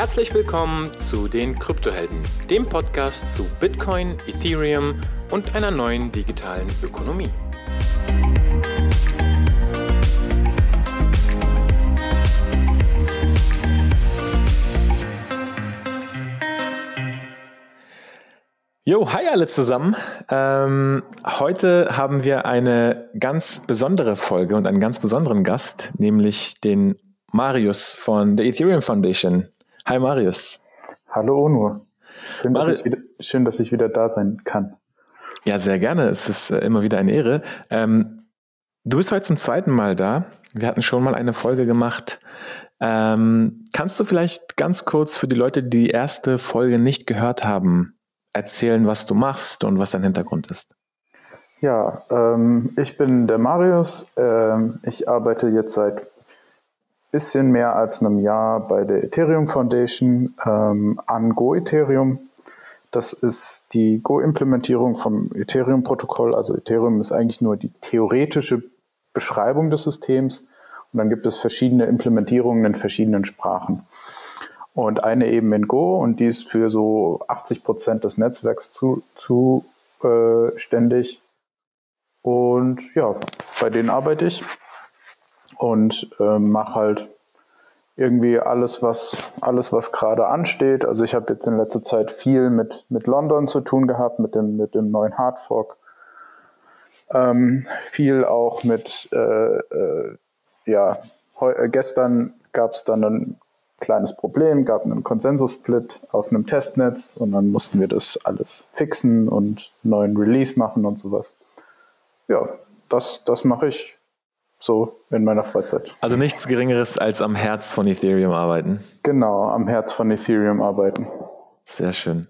Herzlich willkommen zu den Kryptohelden, dem Podcast zu Bitcoin, Ethereum und einer neuen digitalen Ökonomie. Jo, hi alle zusammen. Ähm, heute haben wir eine ganz besondere Folge und einen ganz besonderen Gast, nämlich den Marius von der Ethereum Foundation. Hi Marius. Hallo Onur. Schön, Mari dass ich wieder, schön, dass ich wieder da sein kann. Ja, sehr gerne. Es ist äh, immer wieder eine Ehre. Ähm, du bist heute zum zweiten Mal da. Wir hatten schon mal eine Folge gemacht. Ähm, kannst du vielleicht ganz kurz für die Leute, die die erste Folge nicht gehört haben, erzählen, was du machst und was dein Hintergrund ist? Ja, ähm, ich bin der Marius. Ähm, ich arbeite jetzt seit bisschen mehr als einem Jahr bei der Ethereum Foundation ähm, an Go Ethereum. Das ist die Go-Implementierung vom Ethereum-Protokoll. Also Ethereum ist eigentlich nur die theoretische Beschreibung des Systems. Und dann gibt es verschiedene Implementierungen in verschiedenen Sprachen und eine eben in Go und die ist für so 80 Prozent des Netzwerks zuständig. Äh, und ja, bei denen arbeite ich und äh, mache halt irgendwie alles, was alles, was gerade ansteht. Also ich habe jetzt in letzter Zeit viel mit, mit London zu tun gehabt, mit dem, mit dem neuen Hardfork. Ähm, viel auch mit, äh, äh, ja, gestern gab es dann ein kleines Problem, gab einen Konsensus-Split auf einem Testnetz und dann mussten wir das alles fixen und einen neuen Release machen und sowas. Ja, das, das mache ich so in meiner Freizeit. Also nichts Geringeres als am Herz von Ethereum arbeiten. Genau, am Herz von Ethereum arbeiten. Sehr schön.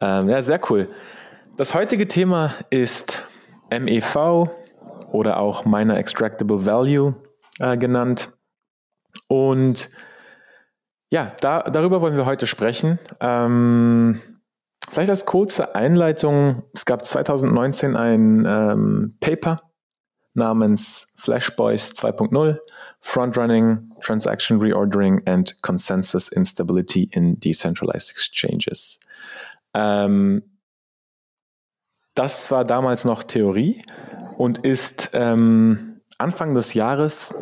Ähm, ja, sehr cool. Das heutige Thema ist MEV oder auch Miner Extractable Value äh, genannt. Und ja, da, darüber wollen wir heute sprechen. Ähm, vielleicht als kurze Einleitung. Es gab 2019 ein ähm, Paper namens Flashboys 2.0 Frontrunning, Transaction Reordering and Consensus Instability in Decentralized Exchanges. Ähm, das war damals noch Theorie und ist ähm, Anfang des Jahres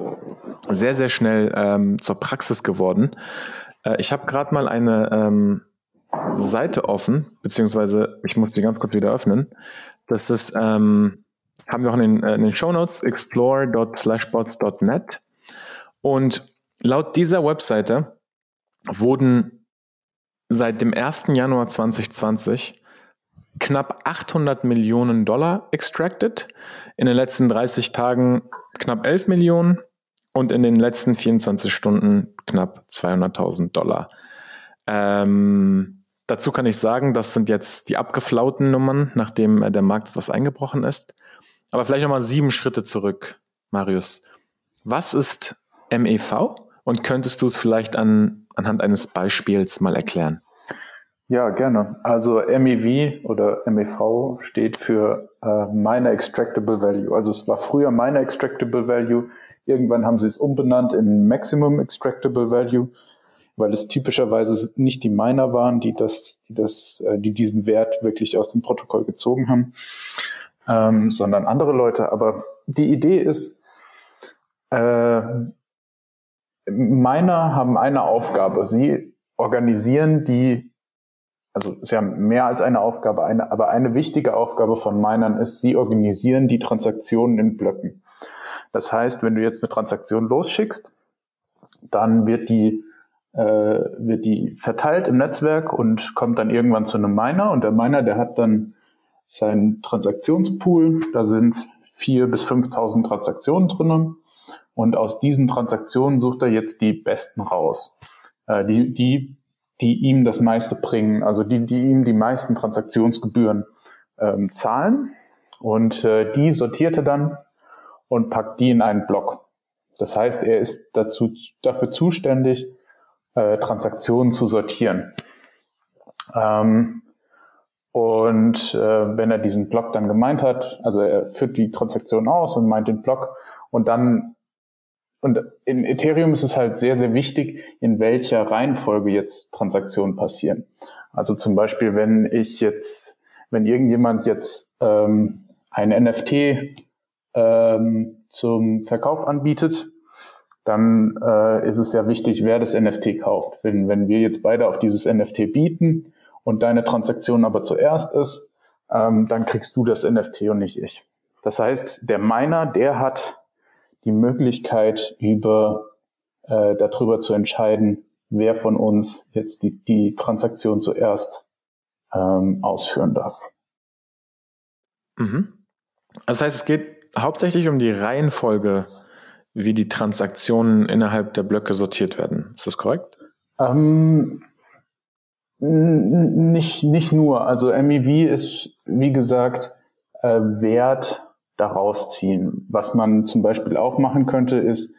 sehr, sehr schnell ähm, zur Praxis geworden. Äh, ich habe gerade mal eine ähm, Seite offen, beziehungsweise ich muss sie ganz kurz wieder öffnen. Das ist, ähm, haben wir auch in den, äh, in den Show Notes, explore.flashbots.net. Und laut dieser Webseite wurden seit dem 1. Januar 2020 knapp 800 Millionen Dollar extracted. In den letzten 30 Tagen knapp 11 Millionen und in den letzten 24 Stunden knapp 200.000 Dollar. Ähm, dazu kann ich sagen, das sind jetzt die abgeflauten Nummern, nachdem äh, der Markt etwas eingebrochen ist. Aber vielleicht nochmal sieben Schritte zurück, Marius. Was ist MEV und könntest du es vielleicht an, anhand eines Beispiels mal erklären? Ja, gerne. Also MEV oder MEV steht für äh, Miner Extractable Value. Also es war früher Miner Extractable Value. Irgendwann haben sie es umbenannt in Maximum Extractable Value, weil es typischerweise nicht die Miner waren, die das, die das, äh, die diesen Wert wirklich aus dem Protokoll gezogen haben, ähm, sondern andere Leute. Aber die Idee ist, äh, Miner haben eine Aufgabe. Sie organisieren die also sie haben mehr als eine Aufgabe, eine, aber eine wichtige Aufgabe von Minern ist, sie organisieren die Transaktionen in Blöcken. Das heißt, wenn du jetzt eine Transaktion losschickst, dann wird die, äh, wird die verteilt im Netzwerk und kommt dann irgendwann zu einem Miner und der Miner, der hat dann seinen Transaktionspool, da sind vier bis 5.000 Transaktionen drinnen und aus diesen Transaktionen sucht er jetzt die besten raus. Äh, die, die die ihm das meiste bringen, also die, die ihm die meisten Transaktionsgebühren ähm, zahlen. Und äh, die sortiert er dann und packt die in einen Block. Das heißt, er ist dazu, dafür zuständig, äh, Transaktionen zu sortieren. Ähm, und äh, wenn er diesen Block dann gemeint hat, also er führt die Transaktion aus und meint den Block und dann und in Ethereum ist es halt sehr, sehr wichtig, in welcher Reihenfolge jetzt Transaktionen passieren. Also zum Beispiel, wenn ich jetzt, wenn irgendjemand jetzt ähm, ein NFT ähm, zum Verkauf anbietet, dann äh, ist es ja wichtig, wer das NFT kauft. Wenn, wenn wir jetzt beide auf dieses NFT bieten und deine Transaktion aber zuerst ist, ähm, dann kriegst du das NFT und nicht ich. Das heißt, der Miner, der hat die Möglichkeit, über äh, darüber zu entscheiden, wer von uns jetzt die, die Transaktion zuerst ähm, ausführen darf. Mhm. Das heißt, es geht hauptsächlich um die Reihenfolge wie die Transaktionen innerhalb der Blöcke sortiert werden. Ist das korrekt? Ähm, nicht, nicht nur. Also MEV ist, wie gesagt, äh, Wert daraus ziehen. Was man zum Beispiel auch machen könnte, ist,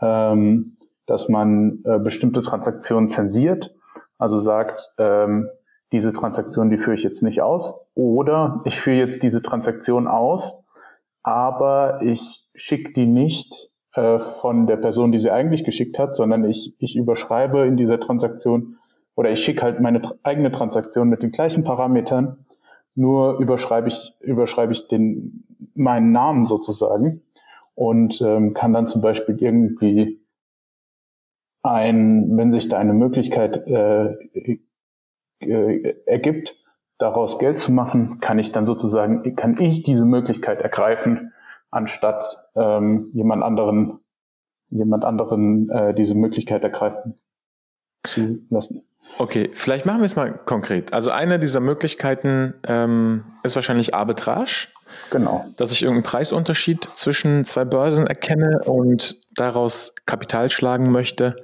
ähm, dass man äh, bestimmte Transaktionen zensiert. Also sagt, ähm, diese Transaktion, die führe ich jetzt nicht aus. Oder ich führe jetzt diese Transaktion aus, aber ich schicke die nicht äh, von der Person, die sie eigentlich geschickt hat, sondern ich, ich überschreibe in dieser Transaktion oder ich schicke halt meine eigene Transaktion mit den gleichen Parametern, nur überschreibe ich, überschreibe ich den, meinen Namen sozusagen und ähm, kann dann zum Beispiel irgendwie ein, wenn sich da eine Möglichkeit äh, äh, ergibt, daraus Geld zu machen, kann ich dann sozusagen, kann ich diese Möglichkeit ergreifen, anstatt ähm, jemand anderen, jemand anderen äh, diese Möglichkeit ergreifen zu lassen. Okay, vielleicht machen wir es mal konkret. Also eine dieser Möglichkeiten ähm, ist wahrscheinlich Arbitrage. Genau. Dass ich irgendeinen Preisunterschied zwischen zwei Börsen erkenne und daraus Kapital schlagen möchte,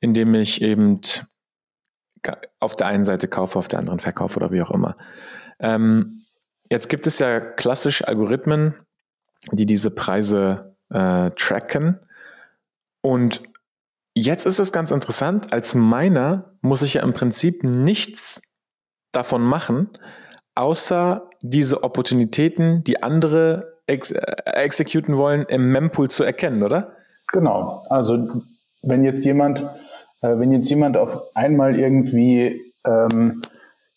indem ich eben auf der einen Seite kaufe, auf der anderen verkaufe oder wie auch immer. Ähm, jetzt gibt es ja klassisch Algorithmen, die diese Preise äh, tracken. Und jetzt ist es ganz interessant, als Miner muss ich ja im Prinzip nichts davon machen, außer diese Opportunitäten, die andere ex äh, exekuten wollen, im Mempool zu erkennen, oder? Genau. Also wenn jetzt jemand, äh, wenn jetzt jemand auf einmal irgendwie ähm,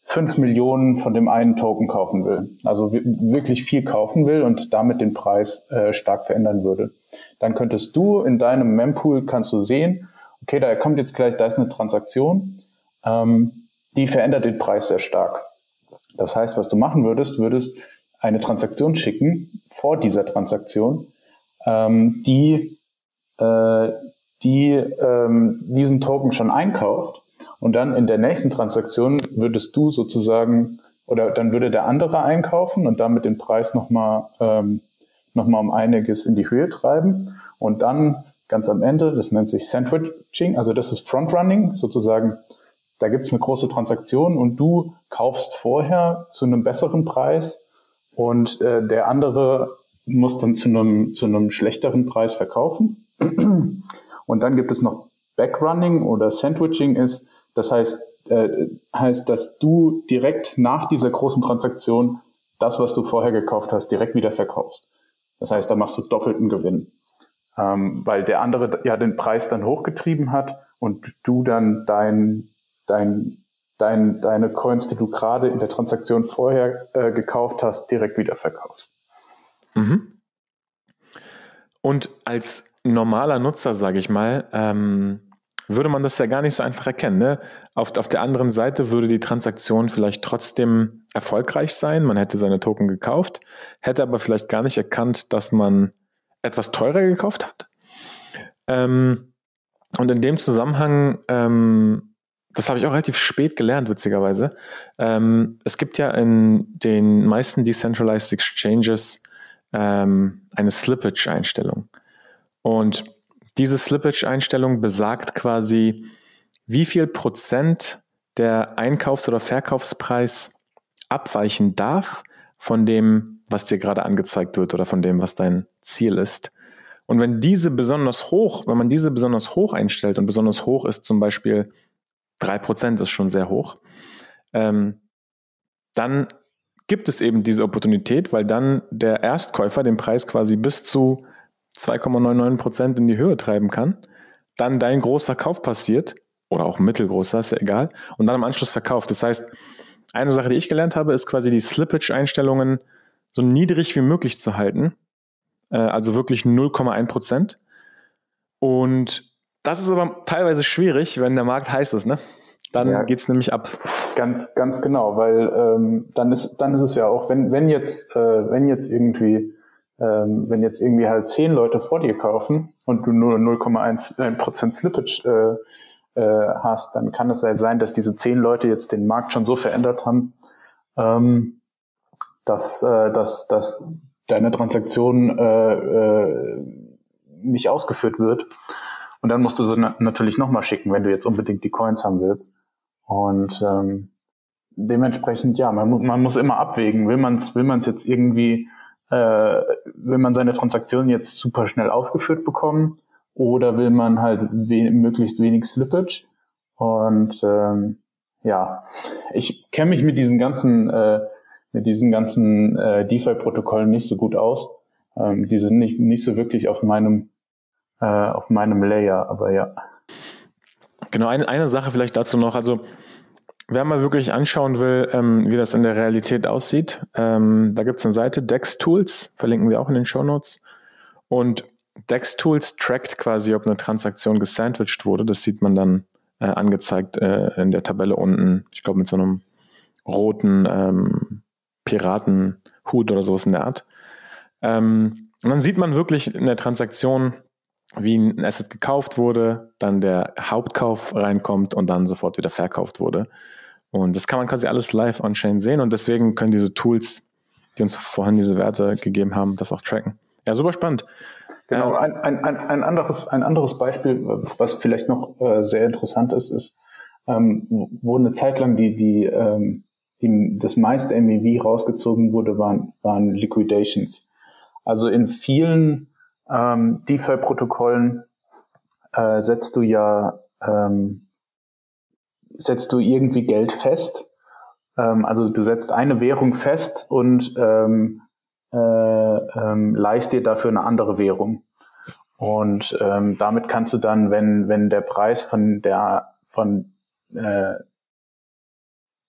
5 Millionen von dem einen Token kaufen will, also wirklich viel kaufen will und damit den Preis äh, stark verändern würde, dann könntest du in deinem Mempool kannst du sehen, okay, da kommt jetzt gleich, da ist eine Transaktion, ähm, die verändert den Preis sehr stark. Das heißt, was du machen würdest, würdest eine Transaktion schicken vor dieser Transaktion, ähm, die, äh, die ähm, diesen Token schon einkauft und dann in der nächsten Transaktion würdest du sozusagen oder dann würde der andere einkaufen und damit den Preis nochmal ähm, noch um einiges in die Höhe treiben und dann ganz am Ende, das nennt sich Sandwiching, also das ist Frontrunning, sozusagen, da gibt es eine große Transaktion und du kaufst vorher zu einem besseren Preis und äh, der andere muss dann zu einem, zu einem schlechteren Preis verkaufen. Und dann gibt es noch Backrunning oder Sandwiching ist, das heißt, äh, heißt, dass du direkt nach dieser großen Transaktion das, was du vorher gekauft hast, direkt wieder verkaufst. Das heißt, da machst du doppelten Gewinn ähm, weil der andere ja den Preis dann hochgetrieben hat und du dann dein, dein, dein, deine Coins, die du gerade in der Transaktion vorher äh, gekauft hast, direkt wieder verkaufst. Mhm. Und als normaler Nutzer, sage ich mal, ähm, würde man das ja gar nicht so einfach erkennen. Ne? Auf, auf der anderen Seite würde die Transaktion vielleicht trotzdem erfolgreich sein. Man hätte seine Token gekauft, hätte aber vielleicht gar nicht erkannt, dass man etwas teurer gekauft hat. Ähm, und in dem Zusammenhang, ähm, das habe ich auch relativ spät gelernt, witzigerweise. Ähm, es gibt ja in den meisten Decentralized Exchanges ähm, eine Slippage-Einstellung. Und diese Slippage-Einstellung besagt quasi, wie viel Prozent der Einkaufs- oder Verkaufspreis abweichen darf von dem, was dir gerade angezeigt wird oder von dem, was dein Ziel ist. Und wenn diese besonders hoch, wenn man diese besonders hoch einstellt und besonders hoch ist zum Beispiel 3% ist schon sehr hoch, ähm, dann gibt es eben diese Opportunität, weil dann der Erstkäufer den Preis quasi bis zu 2,99 Prozent in die Höhe treiben kann, dann dein großer Kauf passiert, oder auch mittelgroßer, ist ja egal, und dann im Anschluss verkauft. Das heißt, eine Sache, die ich gelernt habe, ist quasi die Slippage-Einstellungen so niedrig wie möglich zu halten. Äh, also wirklich 0,1 Prozent. Und das ist aber teilweise schwierig, wenn der Markt heiß ist, ne? Dann ja, es nämlich ab. Ganz, ganz genau, weil ähm, dann ist dann ist es ja auch, wenn wenn jetzt äh, wenn jetzt irgendwie ähm, wenn jetzt irgendwie halt zehn Leute vor dir kaufen und du nur 0,1 Prozent Slippage äh, äh, hast, dann kann es ja sein, dass diese zehn Leute jetzt den Markt schon so verändert haben, ähm, dass, äh, dass, dass deine Transaktion äh, äh, nicht ausgeführt wird. Und dann musst du sie na natürlich nochmal schicken, wenn du jetzt unbedingt die Coins haben willst. Und ähm, dementsprechend, ja, man, man muss immer abwägen, will man es will man's jetzt irgendwie, äh, will man seine Transaktion jetzt super schnell ausgeführt bekommen oder will man halt we möglichst wenig Slippage? Und ähm, ja, ich kenne mich mit diesen ganzen äh, mit diesen ganzen äh, DeFi-Protokollen nicht so gut aus. Ähm, die sind nicht, nicht so wirklich auf meinem, äh, auf meinem Layer, aber ja. Genau, eine, eine Sache vielleicht dazu noch. Also, wer mal wirklich anschauen will, ähm, wie das in der Realität aussieht, ähm, da gibt es eine Seite, Dex Tools, verlinken wir auch in den Show Notes. Und Dex Tools trackt quasi, ob eine Transaktion gesandwiched wurde. Das sieht man dann äh, angezeigt äh, in der Tabelle unten, ich glaube mit so einem roten ähm, Piratenhut oder sowas in der Art. Ähm, und dann sieht man wirklich in der Transaktion, wie ein Asset gekauft wurde, dann der Hauptkauf reinkommt und dann sofort wieder verkauft wurde. Und das kann man quasi alles live on-chain sehen und deswegen können diese Tools, die uns vorhin diese Werte gegeben haben, das auch tracken. Ja, super spannend. Genau, ein, ein, ein, ein, anderes, ein anderes Beispiel, was vielleicht noch äh, sehr interessant ist, ist, ähm, wo eine Zeit lang die, die ähm, die, das meiste MEV rausgezogen wurde, waren, waren Liquidations. Also in vielen ähm, DeFi-Protokollen äh, setzt du ja ähm, setzt du irgendwie Geld fest. Ähm, also du setzt eine Währung fest und ähm, äh, ähm, leist dir dafür eine andere Währung. Und ähm, damit kannst du dann, wenn, wenn der Preis von der von äh,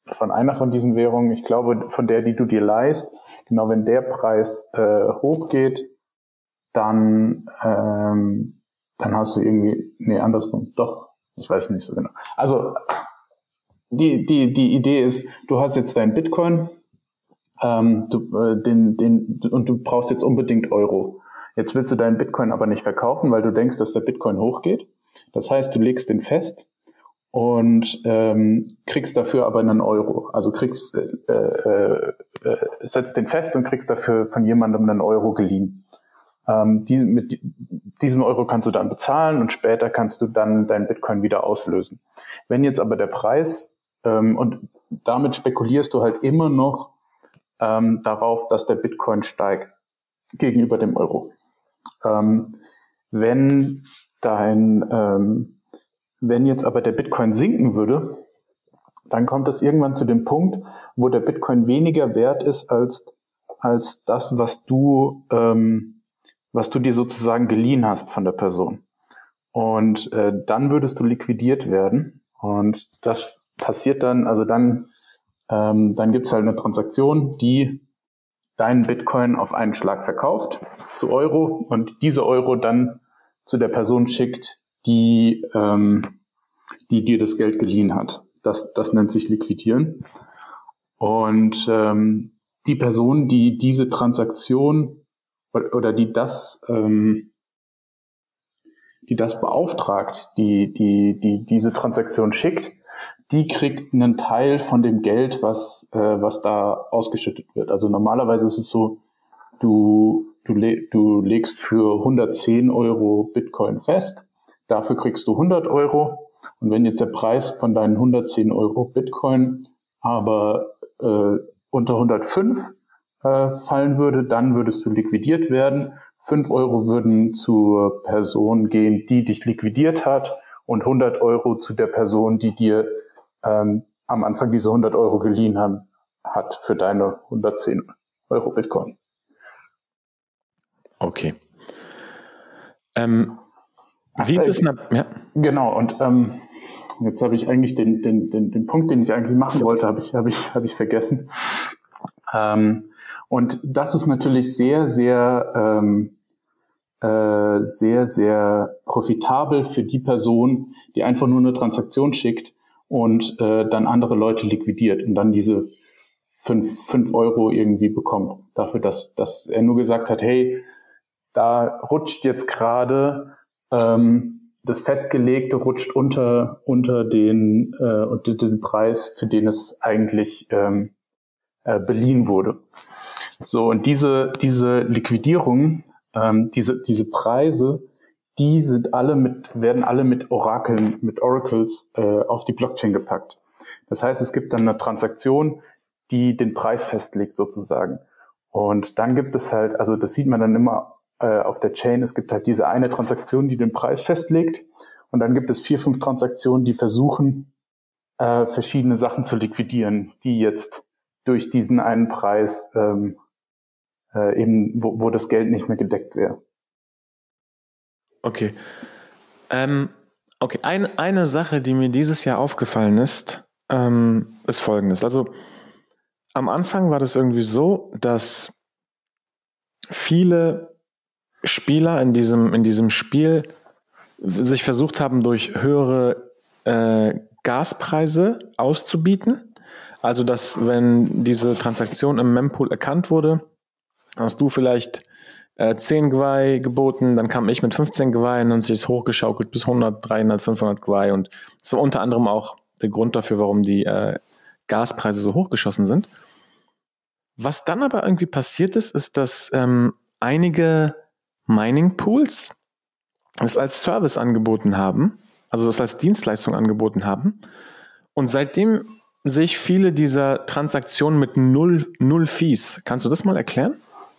von einer von diesen Währungen, ich glaube, von der, die du dir leist, genau wenn der Preis äh, hochgeht, dann, ähm, dann hast du irgendwie, nee, andersrum, doch, ich weiß nicht so genau. Also die, die, die Idee ist, du hast jetzt dein Bitcoin, ähm, du, äh, den, den, und du brauchst jetzt unbedingt Euro. Jetzt willst du deinen Bitcoin aber nicht verkaufen, weil du denkst, dass der Bitcoin hochgeht. Das heißt, du legst den fest und ähm, kriegst dafür aber einen Euro. Also kriegst, äh, äh, äh, setzt den fest und kriegst dafür von jemandem einen Euro geliehen. Ähm, die, mit diesem Euro kannst du dann bezahlen und später kannst du dann dein Bitcoin wieder auslösen. Wenn jetzt aber der Preis ähm, und damit spekulierst du halt immer noch ähm, darauf, dass der Bitcoin steigt gegenüber dem Euro. Ähm, wenn dein ähm, wenn jetzt aber der Bitcoin sinken würde, dann kommt es irgendwann zu dem Punkt, wo der Bitcoin weniger wert ist als, als das, was du, ähm, was du dir sozusagen geliehen hast von der Person. Und äh, dann würdest du liquidiert werden. Und das passiert dann, also dann, ähm, dann gibt's halt eine Transaktion, die deinen Bitcoin auf einen Schlag verkauft zu Euro und diese Euro dann zu der Person schickt, die, ähm, die dir das Geld geliehen hat. Das, das nennt sich Liquidieren. Und ähm, die Person, die diese Transaktion oder die das, ähm, die das beauftragt, die, die, die diese Transaktion schickt, die kriegt einen Teil von dem Geld, was, äh, was da ausgeschüttet wird. Also normalerweise ist es so, du, du, le du legst für 110 Euro Bitcoin fest Dafür kriegst du 100 Euro. Und wenn jetzt der Preis von deinen 110 Euro Bitcoin aber äh, unter 105 äh, fallen würde, dann würdest du liquidiert werden. 5 Euro würden zur Person gehen, die dich liquidiert hat und 100 Euro zu der Person, die dir ähm, am Anfang diese 100 Euro geliehen haben, hat für deine 110 Euro Bitcoin. Okay. Ähm, wie ist es? Äh, ja. Genau, und ähm, jetzt habe ich eigentlich den, den, den, den Punkt, den ich eigentlich machen wollte, habe ich, hab ich, hab ich vergessen. Ähm, und das ist natürlich sehr, sehr, ähm, äh, sehr, sehr profitabel für die Person, die einfach nur eine Transaktion schickt und äh, dann andere Leute liquidiert und dann diese fünf, fünf Euro irgendwie bekommt. Dafür, dass, dass er nur gesagt hat, hey, da rutscht jetzt gerade ähm, das Festgelegte rutscht unter, unter, den, äh, unter den Preis, für den es eigentlich ähm, äh, beliehen wurde. So, und diese, diese Liquidierung, ähm, diese, diese Preise, die sind alle mit, werden alle mit Orakeln, mit Oracles äh, auf die Blockchain gepackt. Das heißt, es gibt dann eine Transaktion, die den Preis festlegt sozusagen. Und dann gibt es halt, also das sieht man dann immer äh, auf der Chain, es gibt halt diese eine Transaktion, die den Preis festlegt. Und dann gibt es vier, fünf Transaktionen, die versuchen, äh, verschiedene Sachen zu liquidieren, die jetzt durch diesen einen Preis ähm, äh, eben, wo, wo das Geld nicht mehr gedeckt wäre. Okay. Ähm, okay, ein, eine Sache, die mir dieses Jahr aufgefallen ist, ähm, ist folgendes. Also am Anfang war das irgendwie so, dass viele Spieler in diesem, in diesem Spiel sich versucht haben, durch höhere äh, Gaspreise auszubieten. Also, dass wenn diese Transaktion im Mempool erkannt wurde, hast du vielleicht äh, 10 Gwei geboten, dann kam ich mit 15 Gwei und sich ist hochgeschaukelt bis 100, 300, 500 Gwei. Und das war unter anderem auch der Grund dafür, warum die äh, Gaspreise so hochgeschossen sind. Was dann aber irgendwie passiert ist, ist, dass ähm, einige Mining Pools es als Service angeboten haben, also das als Dienstleistung angeboten haben. Und seitdem sehe ich viele dieser Transaktionen mit null, null Fees. Kannst du das mal erklären?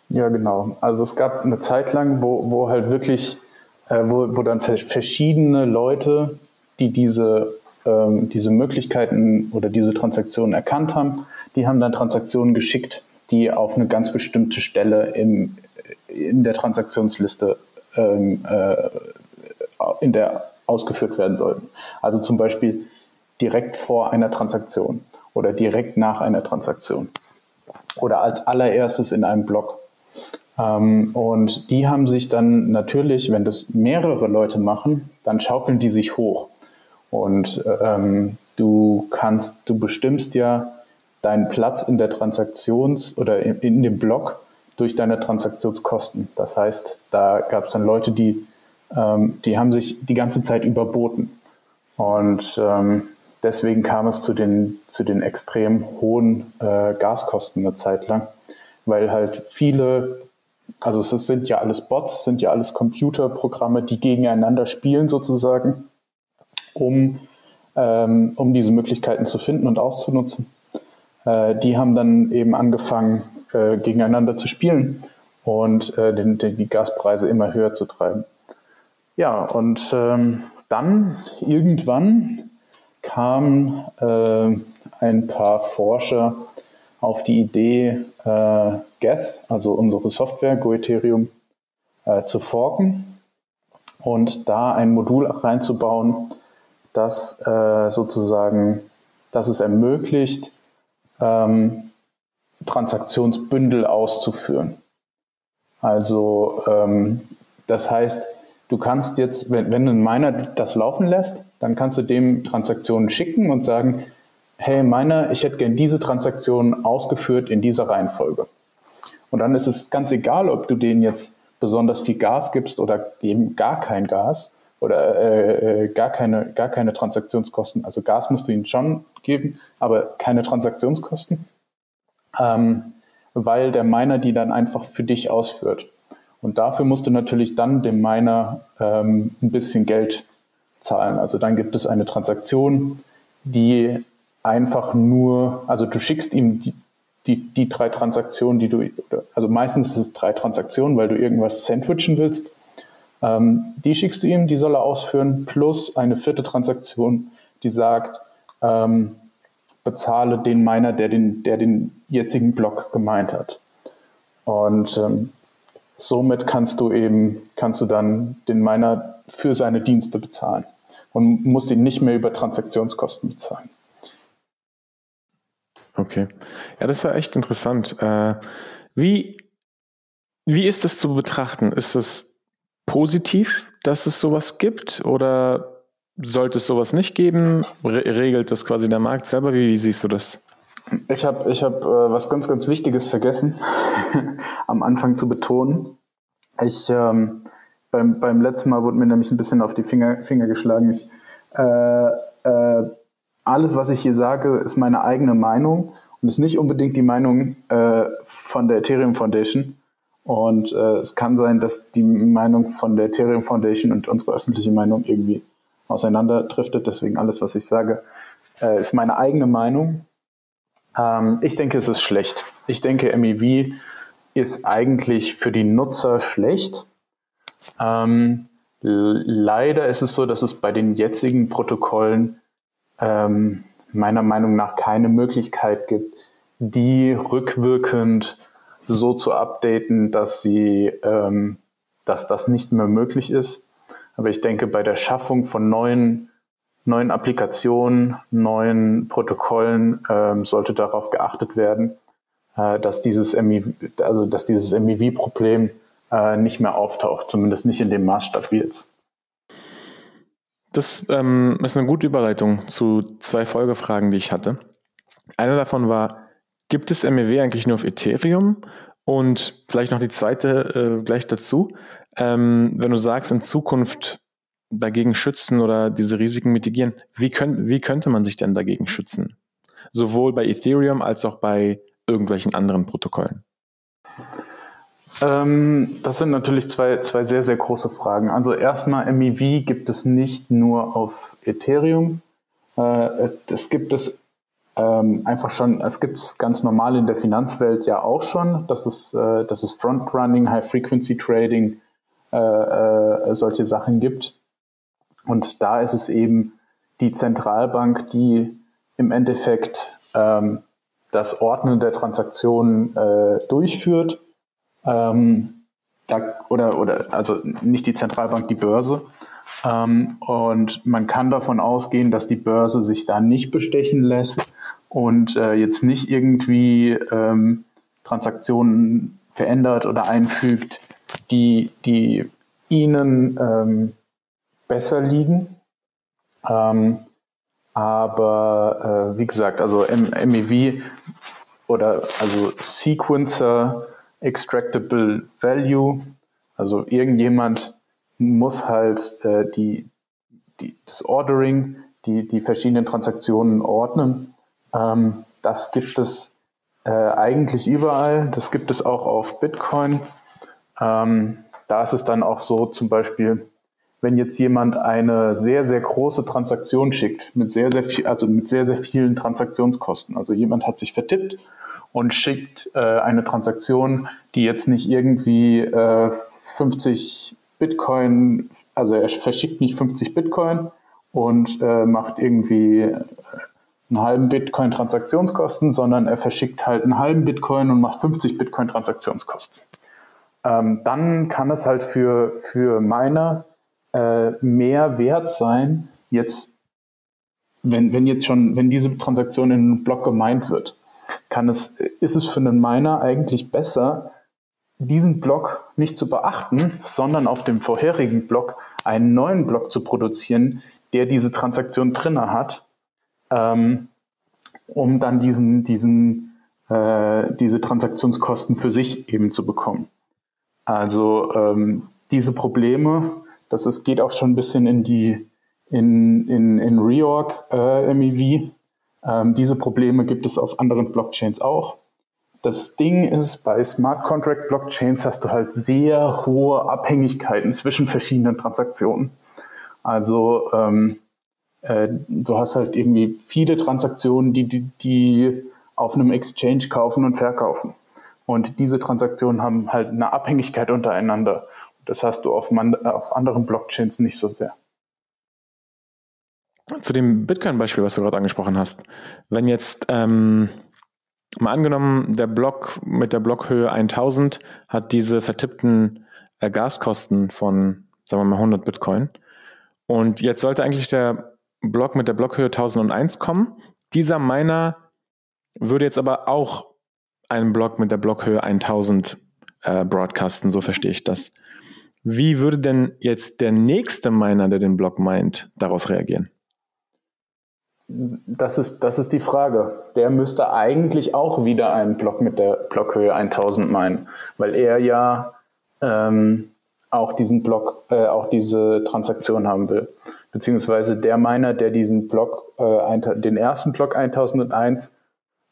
Ja, genau. Also es gab eine Zeit lang, wo, wo halt wirklich, äh, wo, wo dann verschiedene Leute, die diese, ähm, diese Möglichkeiten oder diese Transaktionen erkannt haben, die haben dann Transaktionen geschickt, die auf eine ganz bestimmte Stelle im, in der Transaktionsliste ähm, äh, in der ausgeführt werden sollten. Also zum Beispiel direkt vor einer Transaktion oder direkt nach einer Transaktion oder als allererstes in einem Block. Ähm, und die haben sich dann natürlich, wenn das mehrere Leute machen, dann schaukeln die sich hoch. Und ähm, du kannst, du bestimmst ja deinen Platz in der Transaktions- oder in, in dem Block durch deine Transaktionskosten. Das heißt, da gab es dann Leute, die, ähm, die haben sich die ganze Zeit überboten. Und ähm, deswegen kam es zu den, zu den extrem hohen äh, Gaskosten eine Zeit lang, weil halt viele, also es sind ja alles Bots, sind ja alles Computerprogramme, die gegeneinander spielen sozusagen, um, ähm, um diese Möglichkeiten zu finden und auszunutzen. Äh, die haben dann eben angefangen, äh, gegeneinander zu spielen und äh, den, den, die Gaspreise immer höher zu treiben. Ja, und ähm, dann irgendwann kamen äh, ein paar Forscher auf die Idee, äh, Gas, also unsere Software, GoEthereum, äh, zu forken und da ein Modul reinzubauen, das äh, sozusagen, das es ermöglicht, ähm, Transaktionsbündel auszuführen. Also ähm, das heißt, du kannst jetzt, wenn, wenn ein Miner das laufen lässt, dann kannst du dem Transaktionen schicken und sagen, hey Miner, ich hätte gern diese Transaktion ausgeführt in dieser Reihenfolge. Und dann ist es ganz egal, ob du denen jetzt besonders viel Gas gibst oder eben gar kein Gas oder äh, äh, gar, keine, gar keine Transaktionskosten. Also Gas musst du ihnen schon geben, aber keine Transaktionskosten ähm, weil der Miner die dann einfach für dich ausführt. Und dafür musst du natürlich dann dem Miner ähm, ein bisschen Geld zahlen. Also dann gibt es eine Transaktion, die einfach nur, also du schickst ihm die, die, die drei Transaktionen, die du, also meistens ist es drei Transaktionen, weil du irgendwas sandwichen willst. Ähm, die schickst du ihm, die soll er ausführen, plus eine vierte Transaktion, die sagt, ähm, bezahle den Miner, der den, der den jetzigen Block gemeint hat. Und ähm, somit kannst du eben, kannst du dann den Miner für seine Dienste bezahlen und musst ihn nicht mehr über Transaktionskosten bezahlen. Okay. Ja, das war echt interessant. Äh, wie, wie ist das zu betrachten? Ist es positiv, dass es sowas gibt oder sollte es sowas nicht geben? Re regelt das quasi der Markt selber? Wie, wie siehst du das? Ich habe ich hab, äh, was ganz, ganz Wichtiges vergessen, am Anfang zu betonen. Ich, ähm, beim, beim letzten Mal wurde mir nämlich ein bisschen auf die Finger, Finger geschlagen. Ich, äh, äh, alles, was ich hier sage, ist meine eigene Meinung und ist nicht unbedingt die Meinung äh, von der Ethereum Foundation. Und äh, es kann sein, dass die Meinung von der Ethereum Foundation und unsere öffentliche Meinung irgendwie auseinanderdriftet. Deswegen alles, was ich sage, äh, ist meine eigene Meinung. Ähm, ich denke, es ist schlecht. Ich denke, MEV ist eigentlich für die Nutzer schlecht. Ähm, leider ist es so, dass es bei den jetzigen Protokollen ähm, meiner Meinung nach keine Möglichkeit gibt, die rückwirkend so zu updaten, dass sie, ähm, dass das nicht mehr möglich ist. Aber ich denke, bei der Schaffung von neuen, neuen Applikationen, neuen Protokollen ähm, sollte darauf geachtet werden, äh, dass dieses MEV, also dass dieses MEV-Problem äh, nicht mehr auftaucht, zumindest nicht in dem Maßstab wie jetzt. Das ähm, ist eine gute Überleitung zu zwei Folgefragen, die ich hatte. Eine davon war, gibt es MEW eigentlich nur auf Ethereum? Und vielleicht noch die zweite äh, gleich dazu. Ähm, wenn du sagst, in Zukunft dagegen schützen oder diese Risiken mitigieren, wie, könnt, wie könnte man sich denn dagegen schützen? Sowohl bei Ethereum als auch bei irgendwelchen anderen Protokollen. Ähm, das sind natürlich zwei, zwei sehr, sehr große Fragen. Also erstmal MEV gibt es nicht nur auf Ethereum. Äh, es gibt es ähm, einfach schon, es gibt es ganz normal in der Finanzwelt ja auch schon. Das ist, äh, dass es Frontrunning, High-Frequency Trading, äh, äh, solche Sachen gibt. Und da ist es eben die Zentralbank, die im Endeffekt ähm, das Ordnen der Transaktionen äh, durchführt ähm, da, oder, oder also nicht die Zentralbank, die Börse. Ähm, und man kann davon ausgehen, dass die Börse sich da nicht bestechen lässt und äh, jetzt nicht irgendwie ähm, Transaktionen verändert oder einfügt, die, die ihnen ähm, besser liegen. Ähm, aber äh, wie gesagt, also MEV oder also Sequencer Extractable Value. Also irgendjemand muss halt äh, die, die, das Ordering, die, die verschiedenen Transaktionen ordnen. Ähm, das gibt es äh, eigentlich überall. Das gibt es auch auf Bitcoin. Ähm, da ist es dann auch so, zum Beispiel, wenn jetzt jemand eine sehr, sehr große Transaktion schickt, mit sehr, sehr viel, also mit sehr, sehr vielen Transaktionskosten. Also jemand hat sich vertippt und schickt äh, eine Transaktion, die jetzt nicht irgendwie äh, 50 Bitcoin, also er verschickt nicht 50 Bitcoin und äh, macht irgendwie einen halben Bitcoin Transaktionskosten, sondern er verschickt halt einen halben Bitcoin und macht 50 Bitcoin Transaktionskosten. Ähm, dann kann es halt für, für Miner äh, mehr wert sein, jetzt, wenn, wenn jetzt schon, wenn diese Transaktion in einem Block gemeint wird kann es, ist es für einen Miner eigentlich besser, diesen Block nicht zu beachten, sondern auf dem vorherigen Block einen neuen Block zu produzieren, der diese Transaktion drinne hat, ähm, um dann diesen, diesen, äh, diese Transaktionskosten für sich eben zu bekommen. Also ähm, diese Probleme, das ist, geht auch schon ein bisschen in die in, in, in Reorg äh, MEV, ähm, diese Probleme gibt es auf anderen Blockchains auch. Das Ding ist, bei Smart Contract Blockchains hast du halt sehr hohe Abhängigkeiten zwischen verschiedenen Transaktionen. Also ähm, äh, du hast halt irgendwie viele Transaktionen, die, die, die auf einem Exchange kaufen und verkaufen. Und diese Transaktionen haben halt eine Abhängigkeit untereinander. Das hast du auf, man, auf anderen Blockchains nicht so sehr. Zu dem Bitcoin-Beispiel, was du gerade angesprochen hast. Wenn jetzt ähm, mal angenommen, der Block mit der Blockhöhe 1000 hat diese vertippten äh, Gaskosten von, sagen wir mal, 100 Bitcoin. Und jetzt sollte eigentlich der Block mit der Blockhöhe 1001 kommen. Dieser Miner würde jetzt aber auch einen Block mit der Blockhöhe 1000 äh, broadcasten, so verstehe ich das. Wie würde denn jetzt der nächste Miner, der den Block meint, darauf reagieren? Das ist, das ist die Frage. Der müsste eigentlich auch wieder einen Block mit der Blockhöhe 1000 meinen, weil er ja ähm, auch diesen Block, äh, auch diese Transaktion haben will. Beziehungsweise der Miner, der diesen Block, äh, den ersten Block 1001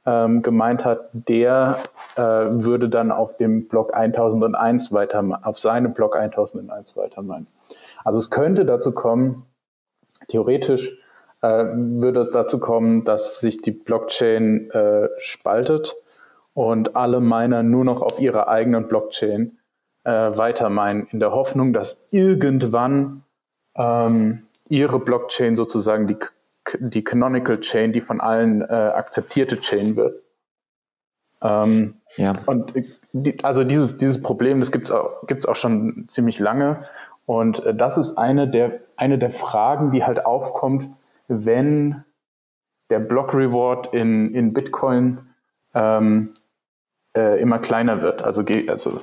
ähm, gemeint hat, der äh, würde dann auf dem Block 1001 weiter, auf seinem Block 1001 weiter meinen. Also es könnte dazu kommen, theoretisch, äh, würde es dazu kommen, dass sich die Blockchain äh, spaltet und alle Miner nur noch auf ihrer eigenen Blockchain äh, weiter meinen, in der Hoffnung, dass irgendwann ähm, ihre Blockchain sozusagen die, die Canonical Chain, die von allen äh, akzeptierte Chain wird. Ähm, ja. Und die, also dieses, dieses Problem, das gibt es auch, gibt's auch schon ziemlich lange. Und äh, das ist eine der, eine der Fragen, die halt aufkommt, wenn der Block Reward in, in Bitcoin ähm, äh, immer kleiner wird. Also, also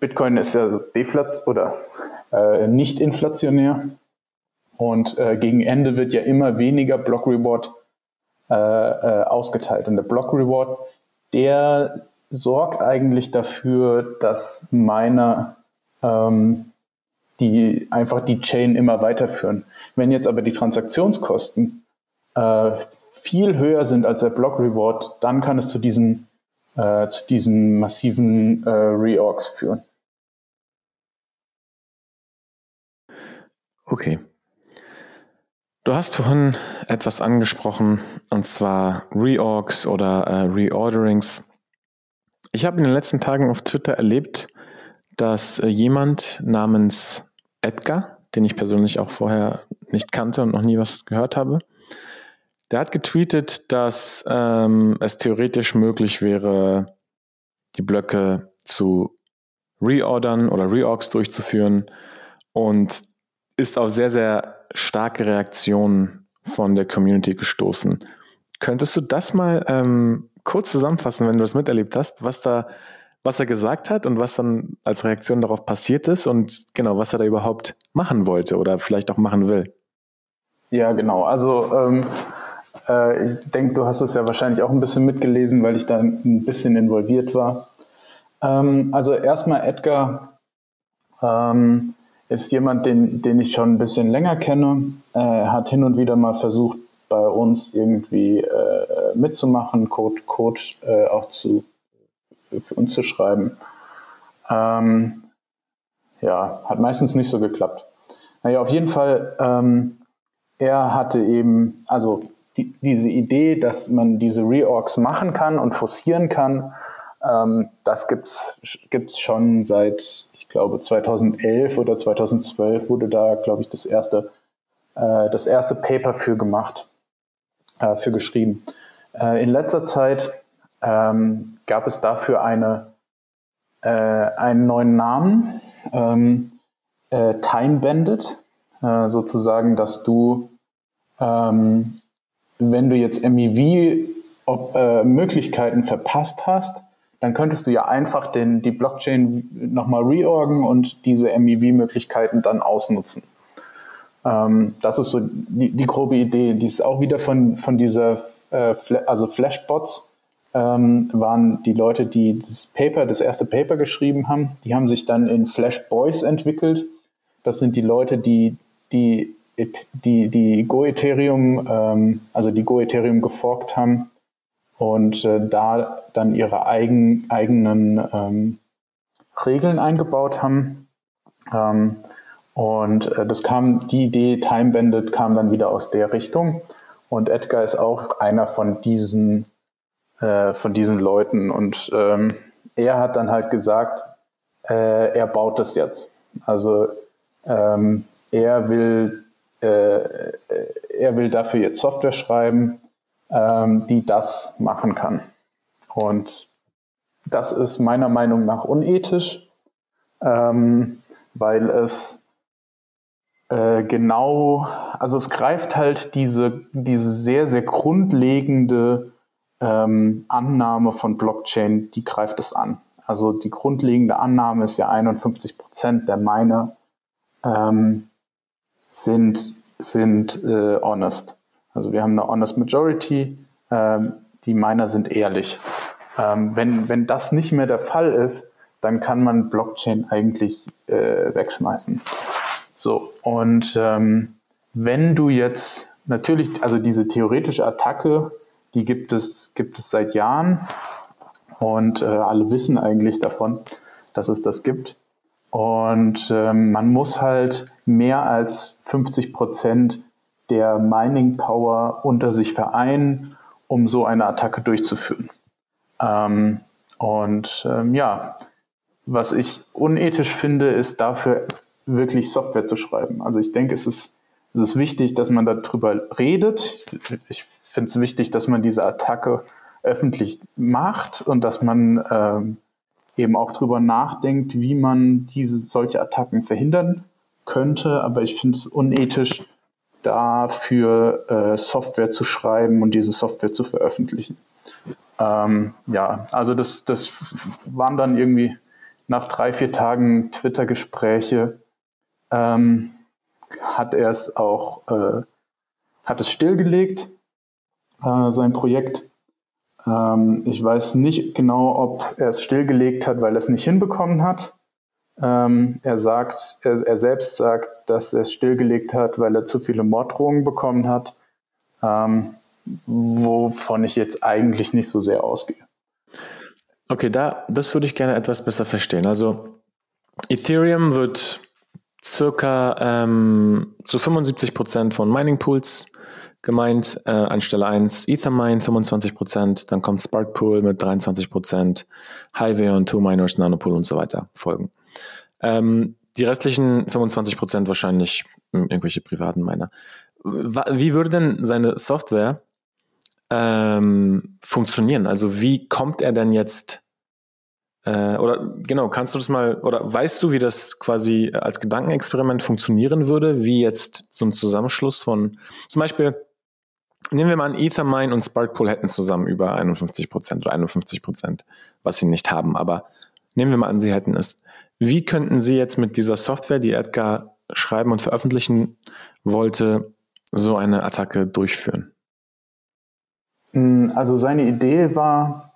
Bitcoin ist ja deflats oder äh, nicht inflationär und äh, gegen Ende wird ja immer weniger Block Reward äh, äh, ausgeteilt. Und der Block Reward, der sorgt eigentlich dafür, dass Miner ähm, die einfach die Chain immer weiterführen. Wenn jetzt aber die Transaktionskosten äh, viel höher sind als der Block Reward, dann kann es zu diesen, äh, zu diesen massiven äh, Reorgs führen. Okay. Du hast vorhin etwas angesprochen, und zwar Reorgs oder äh, Reorderings. Ich habe in den letzten Tagen auf Twitter erlebt, dass äh, jemand namens Edgar, den ich persönlich auch vorher nicht kannte und noch nie was gehört habe. Der hat getweetet, dass ähm, es theoretisch möglich wäre, die Blöcke zu reordern oder Reorgs durchzuführen und ist auf sehr, sehr starke Reaktionen von der Community gestoßen. Könntest du das mal ähm, kurz zusammenfassen, wenn du das miterlebt hast, was da, was er gesagt hat und was dann als Reaktion darauf passiert ist und genau, was er da überhaupt machen wollte oder vielleicht auch machen will? Ja, genau. Also ähm, äh, ich denke, du hast es ja wahrscheinlich auch ein bisschen mitgelesen, weil ich da ein bisschen involviert war. Ähm, also erstmal Edgar ähm, ist jemand, den, den ich schon ein bisschen länger kenne. Äh, er hat hin und wieder mal versucht, bei uns irgendwie äh, mitzumachen, Code, Code äh, auch zu, für uns zu schreiben. Ähm, ja, hat meistens nicht so geklappt. Naja, auf jeden Fall ähm, er hatte eben, also die, diese Idee, dass man diese Reorgs machen kann und forcieren kann, ähm, das gibt's gibt's schon seit, ich glaube, 2011 oder 2012 wurde da, glaube ich, das erste, äh, das erste Paper für gemacht, äh, für geschrieben. Äh, in letzter Zeit ähm, gab es dafür eine, äh, einen neuen Namen, ähm, äh, Time Bandit äh, sozusagen, dass du, ähm, wenn du jetzt MEV-Möglichkeiten äh, verpasst hast, dann könntest du ja einfach den, die Blockchain nochmal reorgen und diese MEV-Möglichkeiten dann ausnutzen. Ähm, das ist so die, die, grobe Idee. Die ist auch wieder von, von dieser, äh, also Flashbots ähm, waren die Leute, die das Paper, das erste Paper geschrieben haben. Die haben sich dann in Flashboys entwickelt. Das sind die Leute, die die, die, die Go-Ethereum, ähm, also die Go-Ethereum geforkt haben und äh, da dann ihre eigen, eigenen ähm, Regeln eingebaut haben. Ähm, und äh, das kam, die Idee Time Bandit kam dann wieder aus der Richtung. Und Edgar ist auch einer von diesen, äh, von diesen Leuten. Und ähm, er hat dann halt gesagt, äh, er baut das jetzt. Also ähm, er will, äh, er will dafür jetzt Software schreiben, ähm, die das machen kann. Und das ist meiner Meinung nach unethisch, ähm, weil es äh, genau, also es greift halt diese, diese sehr, sehr grundlegende ähm, Annahme von Blockchain, die greift es an. Also die grundlegende Annahme ist ja 51 Prozent der Miner ähm, sind, sind äh, honest. Also wir haben eine honest majority, ähm, die Miner sind ehrlich. Ähm, wenn, wenn das nicht mehr der Fall ist, dann kann man Blockchain eigentlich äh, wegschmeißen. So, und ähm, wenn du jetzt natürlich, also diese theoretische Attacke, die gibt es, gibt es seit Jahren und äh, alle wissen eigentlich davon, dass es das gibt. Und ähm, man muss halt mehr als 50 Prozent der Mining Power unter sich vereinen, um so eine Attacke durchzuführen. Ähm, und ähm, ja, was ich unethisch finde, ist dafür wirklich Software zu schreiben. Also ich denke, es ist, es ist wichtig, dass man darüber redet. Ich finde es wichtig, dass man diese Attacke öffentlich macht und dass man ähm, eben auch darüber nachdenkt, wie man diese solche Attacken verhindern könnte. Aber ich finde es unethisch, dafür äh, Software zu schreiben und diese Software zu veröffentlichen. Ähm, ja, also das, das waren dann irgendwie nach drei, vier Tagen Twitter-Gespräche ähm, hat er es auch, äh, hat es stillgelegt, äh, sein Projekt. Ähm, ich weiß nicht genau, ob er es stillgelegt hat, weil er es nicht hinbekommen hat. Ähm, er sagt, er, er, selbst sagt, dass er es stillgelegt hat, weil er zu viele Morddrohungen bekommen hat, ähm, wovon ich jetzt eigentlich nicht so sehr ausgehe. Okay, da, das würde ich gerne etwas besser verstehen. Also Ethereum wird circa ähm, zu 75 Prozent von Mining Pools gemeint, äh, anstelle 1 Ethermine 25 Prozent, dann kommt Spark Pool mit 23 Prozent, Highway und Two Miners, Nanopool und so weiter folgen. Ähm, die restlichen 25 Prozent wahrscheinlich irgendwelche privaten Miner. Wie würde denn seine Software ähm, funktionieren? Also wie kommt er denn jetzt äh, oder genau, kannst du das mal, oder weißt du, wie das quasi als Gedankenexperiment funktionieren würde, wie jetzt so ein Zusammenschluss von, zum Beispiel, nehmen wir mal an, Ethermine und Sparkpool hätten zusammen über 51 Prozent oder 51 Prozent, was sie nicht haben, aber nehmen wir mal an, sie hätten es. Wie könnten sie jetzt mit dieser Software, die Edgar schreiben und veröffentlichen wollte, so eine Attacke durchführen? Hm, also seine Idee war,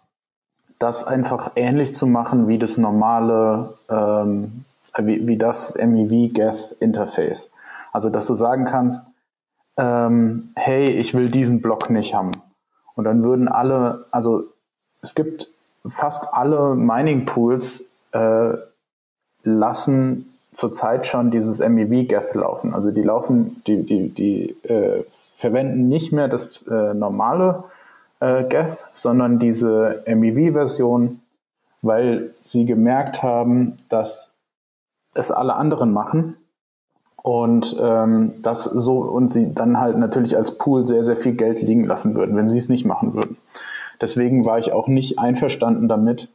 das einfach ähnlich zu machen wie das normale, ähm, wie, wie das MEV-Geth-Interface. Also, dass du sagen kannst, ähm, hey, ich will diesen Block nicht haben. Und dann würden alle, also es gibt fast alle Mining Pools äh, lassen zurzeit schon dieses MEV-Geth laufen. Also die laufen, die, die, die äh, verwenden nicht mehr das äh, normale äh, Geth, sondern diese MEV-Version, weil sie gemerkt haben, dass es alle anderen machen und ähm, das so und sie dann halt natürlich als Pool sehr, sehr viel Geld liegen lassen würden, wenn sie es nicht machen würden. Deswegen war ich auch nicht einverstanden damit,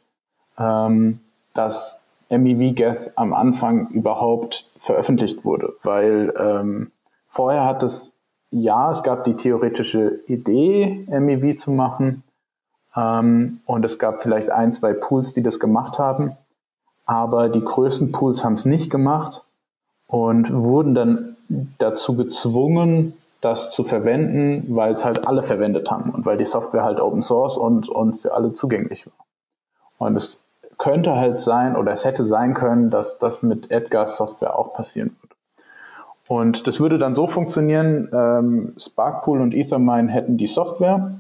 ähm, dass MEV-Geth am Anfang überhaupt veröffentlicht wurde, weil ähm, vorher hat es ja, es gab die theoretische Idee, MEV zu machen. Ähm, und es gab vielleicht ein, zwei Pools, die das gemacht haben. Aber die größten Pools haben es nicht gemacht und wurden dann dazu gezwungen, das zu verwenden, weil es halt alle verwendet haben und weil die Software halt Open Source und, und für alle zugänglich war. Und es könnte halt sein oder es hätte sein können, dass das mit Edgar's Software auch passieren würde. Und das würde dann so funktionieren, ähm, Sparkpool und Ethermine hätten die Software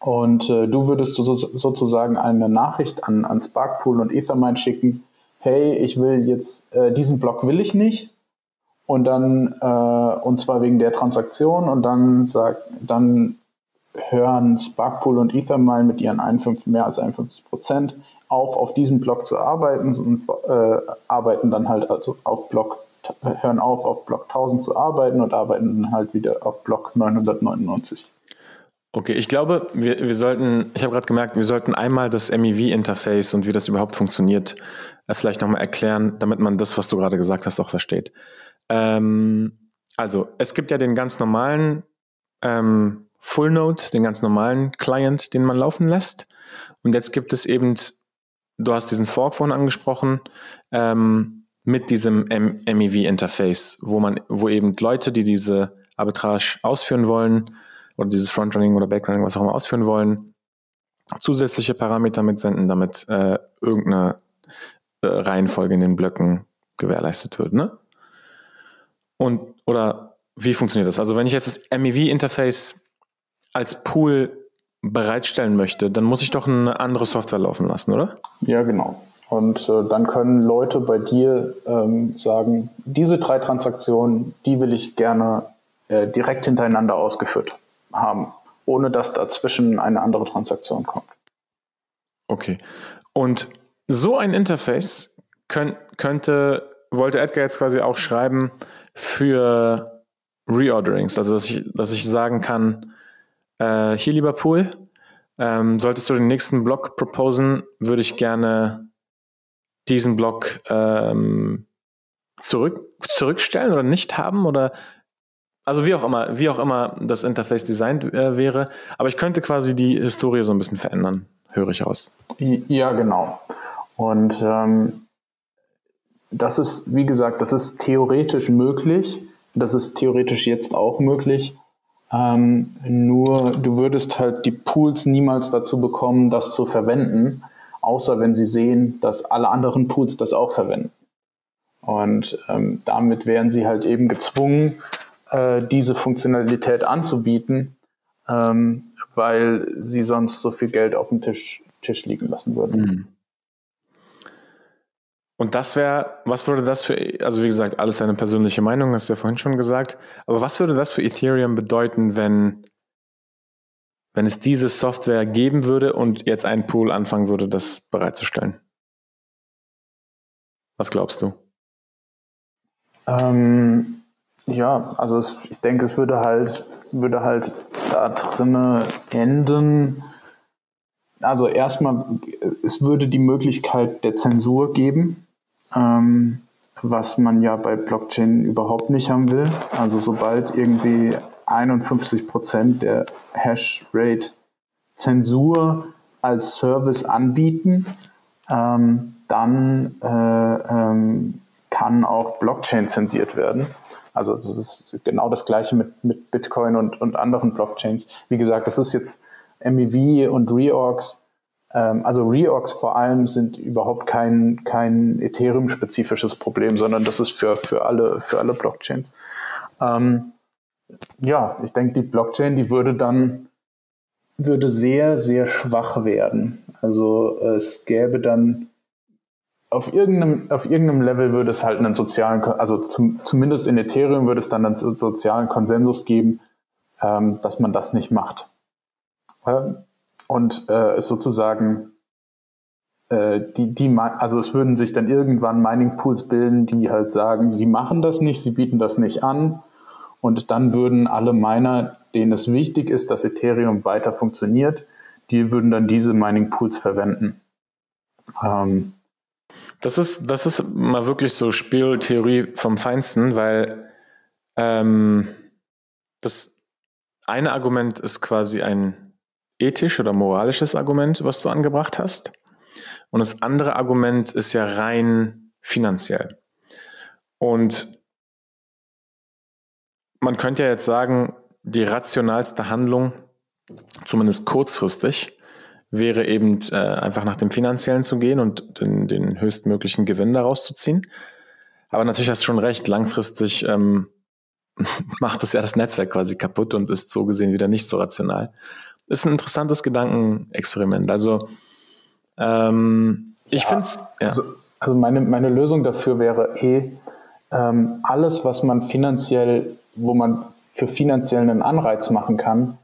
und äh, du würdest so, sozusagen eine Nachricht an, an Sparkpool und Ethermine schicken, hey, ich will jetzt, äh, diesen Block will ich nicht und dann, äh, und zwar wegen der Transaktion und dann sagt, dann hören Sparkpool und Ethermine mit ihren 51, mehr als 51 Prozent auf, auf diesem Block zu arbeiten und äh, arbeiten dann halt also auf Block hören auf, auf Block 1000 zu arbeiten und arbeiten dann halt wieder auf Block 999. Okay, ich glaube, wir, wir sollten, ich habe gerade gemerkt, wir sollten einmal das MEV-Interface und wie das überhaupt funktioniert, äh, vielleicht nochmal erklären, damit man das, was du gerade gesagt hast, auch versteht. Ähm, also, es gibt ja den ganz normalen ähm, Full Node, den ganz normalen Client, den man laufen lässt. Und jetzt gibt es eben, du hast diesen Fork vorhin angesprochen, ähm, mit diesem MEV-Interface, wo man, wo eben Leute, die diese Arbitrage ausführen wollen, oder dieses Frontrunning oder Backrunning, was auch immer ausführen wollen, zusätzliche Parameter mitsenden, damit äh, irgendeine äh, Reihenfolge in den Blöcken gewährleistet wird. Ne? Und, oder wie funktioniert das? Also wenn ich jetzt das MEV-Interface als Pool bereitstellen möchte, dann muss ich doch eine andere Software laufen lassen, oder? Ja, genau. Und äh, dann können Leute bei dir ähm, sagen, diese drei Transaktionen, die will ich gerne äh, direkt hintereinander ausgeführt haben, ohne dass dazwischen eine andere Transaktion kommt. Okay. Und so ein Interface könnt, könnte, wollte Edgar jetzt quasi auch schreiben für Reorderings, also dass ich, dass ich sagen kann, äh, hier lieber Pool, ähm, solltest du den nächsten Block proposen, würde ich gerne diesen Block ähm, zurück, zurückstellen oder nicht haben oder also wie auch immer, wie auch immer das Interface designt äh, wäre, aber ich könnte quasi die Historie so ein bisschen verändern, höre ich aus. Ja, genau. Und ähm, das ist, wie gesagt, das ist theoretisch möglich. Das ist theoretisch jetzt auch möglich. Ähm, nur du würdest halt die Pools niemals dazu bekommen, das zu verwenden, außer wenn sie sehen, dass alle anderen Pools das auch verwenden. Und ähm, damit wären sie halt eben gezwungen, äh, diese Funktionalität anzubieten, ähm, weil sie sonst so viel Geld auf dem Tisch, Tisch liegen lassen würden. Mhm. Und das wäre, was würde das für, also wie gesagt, alles eine persönliche Meinung, hast du ja vorhin schon gesagt, aber was würde das für Ethereum bedeuten, wenn, wenn es diese Software geben würde und jetzt ein Pool anfangen würde, das bereitzustellen? Was glaubst du? Ähm, ja, also es, ich denke, es würde halt, würde halt da drinnen enden. Also erstmal, es würde die Möglichkeit der Zensur geben, ähm, was man ja bei Blockchain überhaupt nicht haben will. Also sobald irgendwie 51 Prozent der Hashrate Zensur als Service anbieten, ähm, dann äh, ähm, kann auch Blockchain zensiert werden. Also das ist genau das gleiche mit, mit Bitcoin und, und anderen Blockchains. Wie gesagt, das ist jetzt MEV und Reorgs. Ähm, also Reorgs vor allem sind überhaupt kein, kein Ethereum-spezifisches Problem, sondern das ist für, für, alle, für alle Blockchains. Ähm, ja, ich denke, die Blockchain, die würde dann würde sehr, sehr schwach werden. Also es gäbe dann auf irgendeinem, auf irgendeinem Level würde es halt einen sozialen, also zum, zumindest in Ethereum würde es dann einen sozialen Konsensus geben, ähm, dass man das nicht macht. Ähm, und äh, es sozusagen äh, die, die, also es würden sich dann irgendwann Mining Pools bilden, die halt sagen, sie machen das nicht, sie bieten das nicht an. Und dann würden alle Miner, denen es wichtig ist, dass Ethereum weiter funktioniert, die würden dann diese Mining Pools verwenden. Ähm, das ist, das ist mal wirklich so Spieltheorie vom Feinsten, weil ähm, das eine Argument ist quasi ein ethisch oder moralisches Argument, was du angebracht hast. Und das andere Argument ist ja rein finanziell. Und man könnte ja jetzt sagen, die rationalste Handlung, zumindest kurzfristig, wäre eben äh, einfach nach dem Finanziellen zu gehen und den, den höchstmöglichen Gewinn daraus zu ziehen. Aber natürlich hast du schon recht, langfristig ähm, macht das ja das Netzwerk quasi kaputt und ist so gesehen wieder nicht so rational. Ist ein interessantes Gedankenexperiment. Also ähm, ich ja, finde es. Ja. Also, also, meine, meine Lösung dafür wäre eh, ähm, alles, was man finanziell, wo man für finanziellen einen Anreiz machen kann,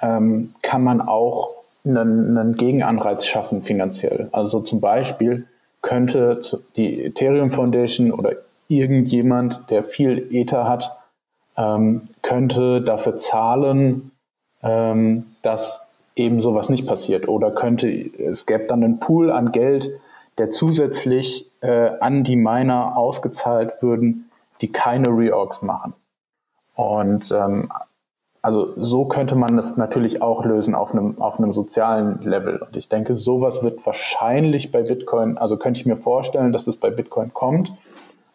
ähm, kann man auch einen, einen Gegenanreiz schaffen finanziell. Also zum Beispiel könnte die Ethereum Foundation oder irgendjemand, der viel Ether hat, ähm, könnte dafür zahlen, ähm, dass eben sowas nicht passiert. Oder könnte, es gäbe dann einen Pool an Geld, der zusätzlich äh, an die Miner ausgezahlt würden, die keine Reorgs machen. Und ähm, also so könnte man das natürlich auch lösen auf einem, auf einem sozialen Level. Und ich denke, sowas wird wahrscheinlich bei Bitcoin, also könnte ich mir vorstellen, dass es bei Bitcoin kommt,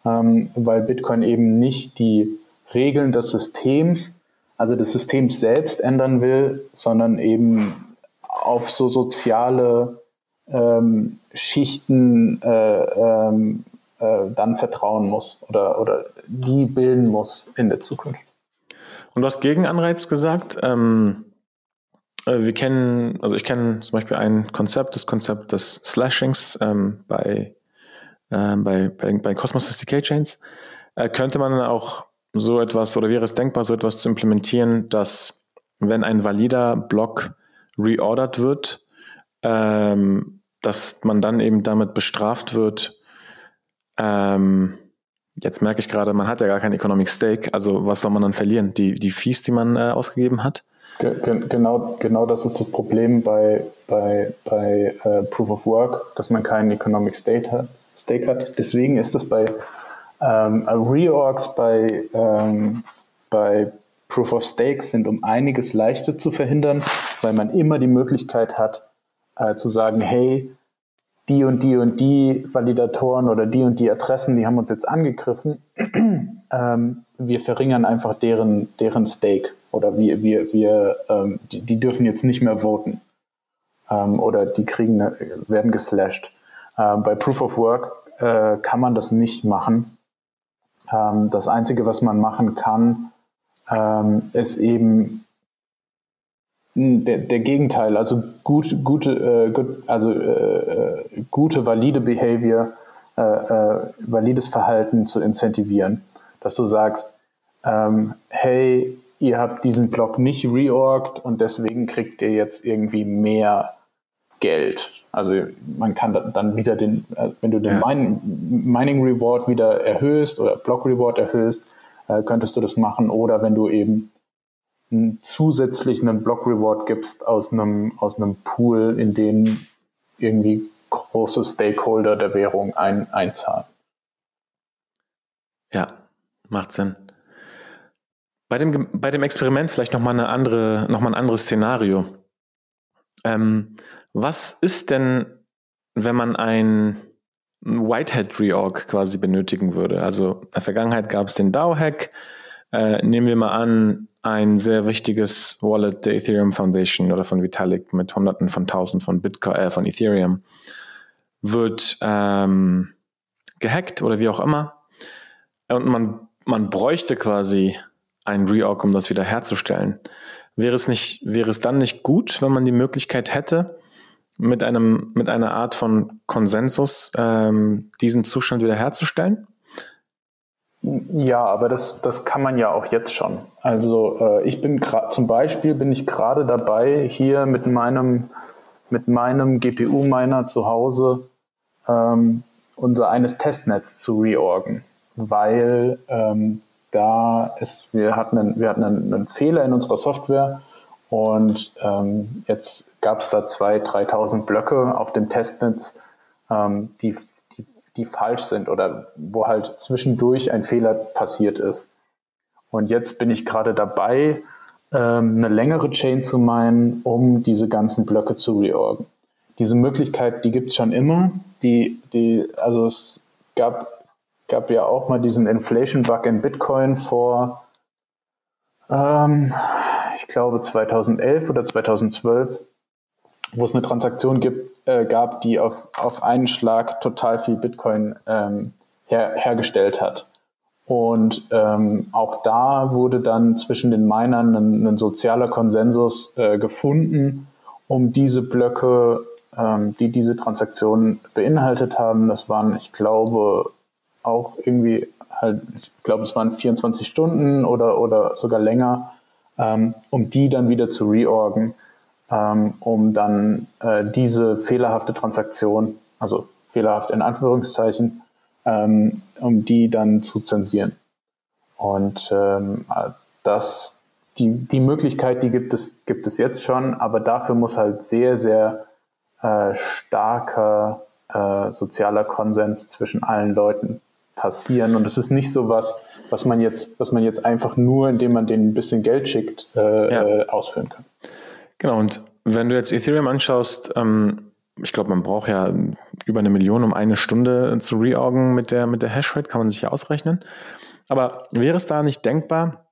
ähm, weil Bitcoin eben nicht die Regeln des Systems, also des Systems selbst ändern will, sondern eben auf so soziale ähm, Schichten äh, ähm, äh, dann vertrauen muss oder, oder die bilden muss in der Zukunft. Und du hast Gegenanreiz gesagt. Ähm, äh, wir kennen, also ich kenne zum Beispiel ein Konzept, das Konzept des Slashings ähm, bei, äh, bei, bei, bei Cosmos SDK Chains. Äh, könnte man auch so etwas oder wäre es denkbar, so etwas zu implementieren, dass wenn ein valider Block reordert wird, ähm, dass man dann eben damit bestraft wird, ähm, jetzt merke ich gerade, man hat ja gar kein Economic Stake, also was soll man dann verlieren? Die, die Fees, die man äh, ausgegeben hat? Genau, genau das ist das Problem bei, bei, bei äh, Proof of Work, dass man keinen Economic Stake hat. Stake hat. Deswegen ist das bei ähm, Reorgs, bei, ähm, bei Proof of Stake sind um einiges leichter zu verhindern, weil man immer die Möglichkeit hat, äh, zu sagen, hey, die und die und die Validatoren oder die und die Adressen, die haben uns jetzt angegriffen. ähm, wir verringern einfach deren, deren Stake oder wir, wir, wir, ähm, die, die, dürfen jetzt nicht mehr voten ähm, oder die kriegen, werden geslashed. Ähm, bei Proof of Work äh, kann man das nicht machen. Ähm, das Einzige, was man machen kann, ähm, ist eben der, der Gegenteil, also gut, gute, äh, gut, also äh, gute, valide Behavior, äh, äh, valides Verhalten zu incentivieren. Dass du sagst, ähm, hey, ihr habt diesen Block nicht reorgt und deswegen kriegt ihr jetzt irgendwie mehr Geld. Also man kann dann wieder den, äh, wenn du den ja. Mining Reward wieder erhöhst oder Block Reward erhöhst, äh, könntest du das machen. Oder wenn du eben einen zusätzlichen Block Reward gibst aus einem, aus einem Pool, in den irgendwie große Stakeholder der Währung ein, einzahlen. Ja, macht Sinn. Bei dem, bei dem Experiment vielleicht nochmal eine andere, noch mal ein anderes Szenario. Ähm, was ist denn, wenn man ein Whitehead Reorg quasi benötigen würde? Also in der Vergangenheit gab es den DAO-Hack. Äh, nehmen wir mal an, ein sehr wichtiges Wallet der Ethereum Foundation oder von Vitalik mit Hunderten von Tausend von Bitcoin, äh, von Ethereum wird ähm, gehackt oder wie auch immer. Und man, man bräuchte quasi ein Reorg, um das wieder herzustellen. Wäre es nicht, wäre es dann nicht gut, wenn man die Möglichkeit hätte, mit einem, mit einer Art von Konsensus ähm, diesen Zustand wiederherzustellen? Ja, aber das, das kann man ja auch jetzt schon. Also äh, ich bin zum Beispiel bin ich gerade dabei, hier mit meinem mit meinem GPU-Miner zu Hause ähm, unser eines Testnetz zu reorgen, weil ähm, da ist, wir hatten einen, wir hatten einen, einen Fehler in unserer Software und ähm, jetzt gab es da 2.000, 3.000 Blöcke auf dem Testnetz, ähm, die die falsch sind oder wo halt zwischendurch ein Fehler passiert ist. Und jetzt bin ich gerade dabei, ähm, eine längere Chain zu meinen, um diese ganzen Blöcke zu reorgen. Diese Möglichkeit, die gibt es schon immer. Die, die, also es gab, gab ja auch mal diesen Inflation-Bug in Bitcoin vor, ähm, ich glaube 2011 oder 2012 wo es eine Transaktion gibt, äh, gab, die auf, auf einen Schlag total viel Bitcoin ähm, her, hergestellt hat. Und ähm, auch da wurde dann zwischen den Minern ein, ein sozialer Konsensus äh, gefunden, um diese Blöcke, ähm, die diese Transaktion beinhaltet haben, das waren, ich glaube, auch irgendwie halt, ich glaube, es waren 24 Stunden oder, oder sogar länger, ähm, um die dann wieder zu reorgen ähm, um dann äh, diese fehlerhafte Transaktion, also fehlerhaft in Anführungszeichen, ähm, um die dann zu zensieren. Und ähm, das, die, die Möglichkeit, die gibt es, gibt es jetzt schon, aber dafür muss halt sehr, sehr äh, starker äh, sozialer Konsens zwischen allen Leuten passieren. Und es ist nicht so was, was man jetzt, was man jetzt einfach nur, indem man denen ein bisschen Geld schickt, äh, ja. Äh, ausführen kann. Genau, und wenn du jetzt Ethereum anschaust, ähm, ich glaube, man braucht ja über eine Million, um eine Stunde zu reorgen mit der, mit der Hashrate, kann man sich ja ausrechnen. Aber wäre es da nicht denkbar,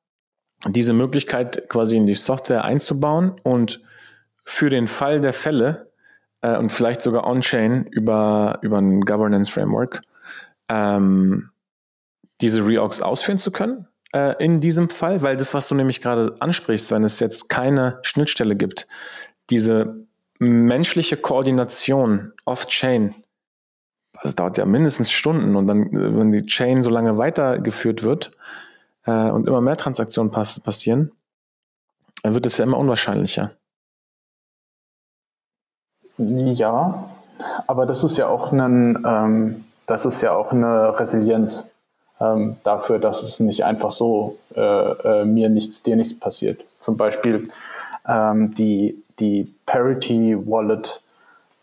diese Möglichkeit quasi in die Software einzubauen und für den Fall der Fälle äh, und vielleicht sogar on-chain über, über ein Governance Framework ähm, diese Reorgs ausführen zu können äh, in diesem Fall, weil das, was du nämlich gerade ansprichst, wenn es jetzt keine Schnittstelle gibt, diese menschliche Koordination off-chain, also dauert ja mindestens Stunden und dann, wenn die Chain so lange weitergeführt wird äh, und immer mehr Transaktionen pass passieren, dann wird es ja immer unwahrscheinlicher. Ja, aber das ist ja auch ein, ähm, das ist ja auch eine Resilienz ähm, dafür, dass es nicht einfach so äh, äh, mir nichts, dir nichts passiert. Zum Beispiel ähm, die, die Parity Wallet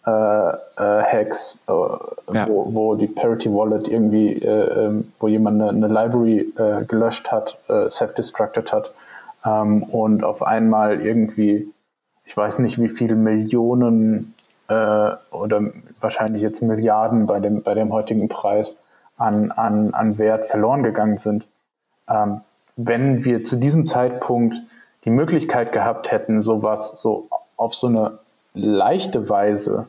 äh, äh, Hacks, äh, ja. wo, wo die Parity Wallet irgendwie, äh, ähm, wo jemand eine, eine Library gelöscht hat, self-destructed hat ähm, und auf einmal irgendwie, ich weiß nicht wie viele Millionen oder wahrscheinlich jetzt Milliarden bei dem, bei dem heutigen Preis an, an, an Wert verloren gegangen sind. Ähm, wenn wir zu diesem Zeitpunkt die Möglichkeit gehabt hätten, sowas so auf so eine leichte Weise,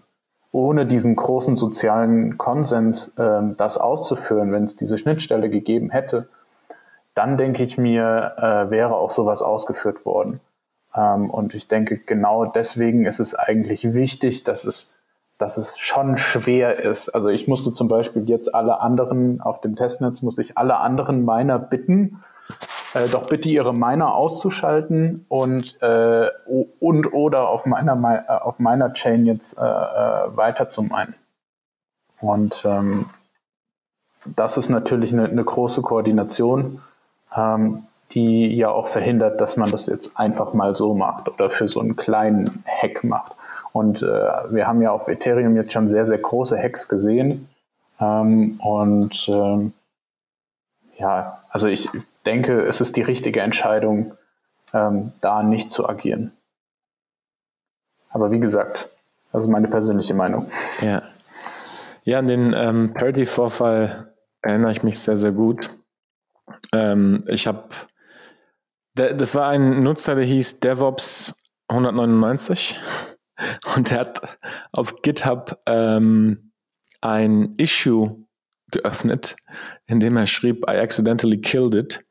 ohne diesen großen sozialen Konsens, ähm, das auszuführen, wenn es diese Schnittstelle gegeben hätte, dann denke ich mir, äh, wäre auch sowas ausgeführt worden. Ähm, und ich denke, genau deswegen ist es eigentlich wichtig, dass es dass es schon schwer ist. Also ich musste zum Beispiel jetzt alle anderen auf dem Testnetz, musste ich alle anderen Miner bitten, äh, doch bitte ihre Miner auszuschalten und, äh, und oder auf meiner, äh, auf meiner Chain jetzt äh, äh, weiter zu meinen. Und ähm, das ist natürlich eine, eine große Koordination, ähm, die ja auch verhindert, dass man das jetzt einfach mal so macht oder für so einen kleinen Hack macht. Und äh, wir haben ja auf Ethereum jetzt schon sehr, sehr große Hacks gesehen. Ähm, und ähm, ja, also ich denke, es ist die richtige Entscheidung, ähm, da nicht zu agieren. Aber wie gesagt, das ist meine persönliche Meinung. Ja, ja an den ähm, Parity-Vorfall erinnere ich mich sehr, sehr gut. Ähm, ich habe, das war ein Nutzer, der hieß DevOps 199 und er hat auf GitHub ähm, ein Issue geöffnet, in dem er schrieb, I accidentally killed it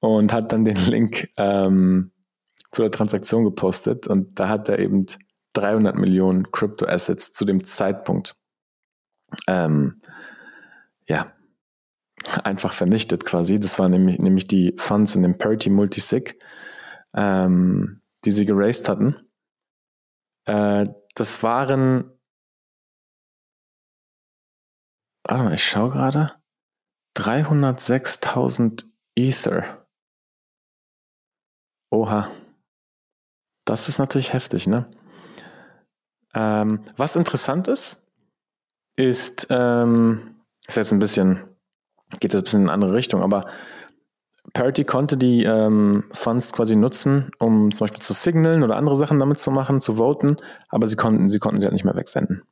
und hat dann den Link ähm, für die Transaktion gepostet und da hat er eben 300 Millionen Crypto-Assets zu dem Zeitpunkt ähm, ja, einfach vernichtet quasi. Das waren nämlich, nämlich die Funds in dem Parity Multisig, ähm, die sie geraced hatten. Äh, das waren. Warte mal, ich schaue gerade. 306.000 Ether. Oha. Das ist natürlich heftig, ne? Ähm, was interessant ist, ist, ähm, ist jetzt ein bisschen, geht jetzt ein bisschen in eine andere Richtung, aber Parity konnte die ähm, Funds quasi nutzen, um zum Beispiel zu signalen oder andere Sachen damit zu machen, zu voten, aber sie konnten, sie konnten sie halt nicht mehr wegsenden.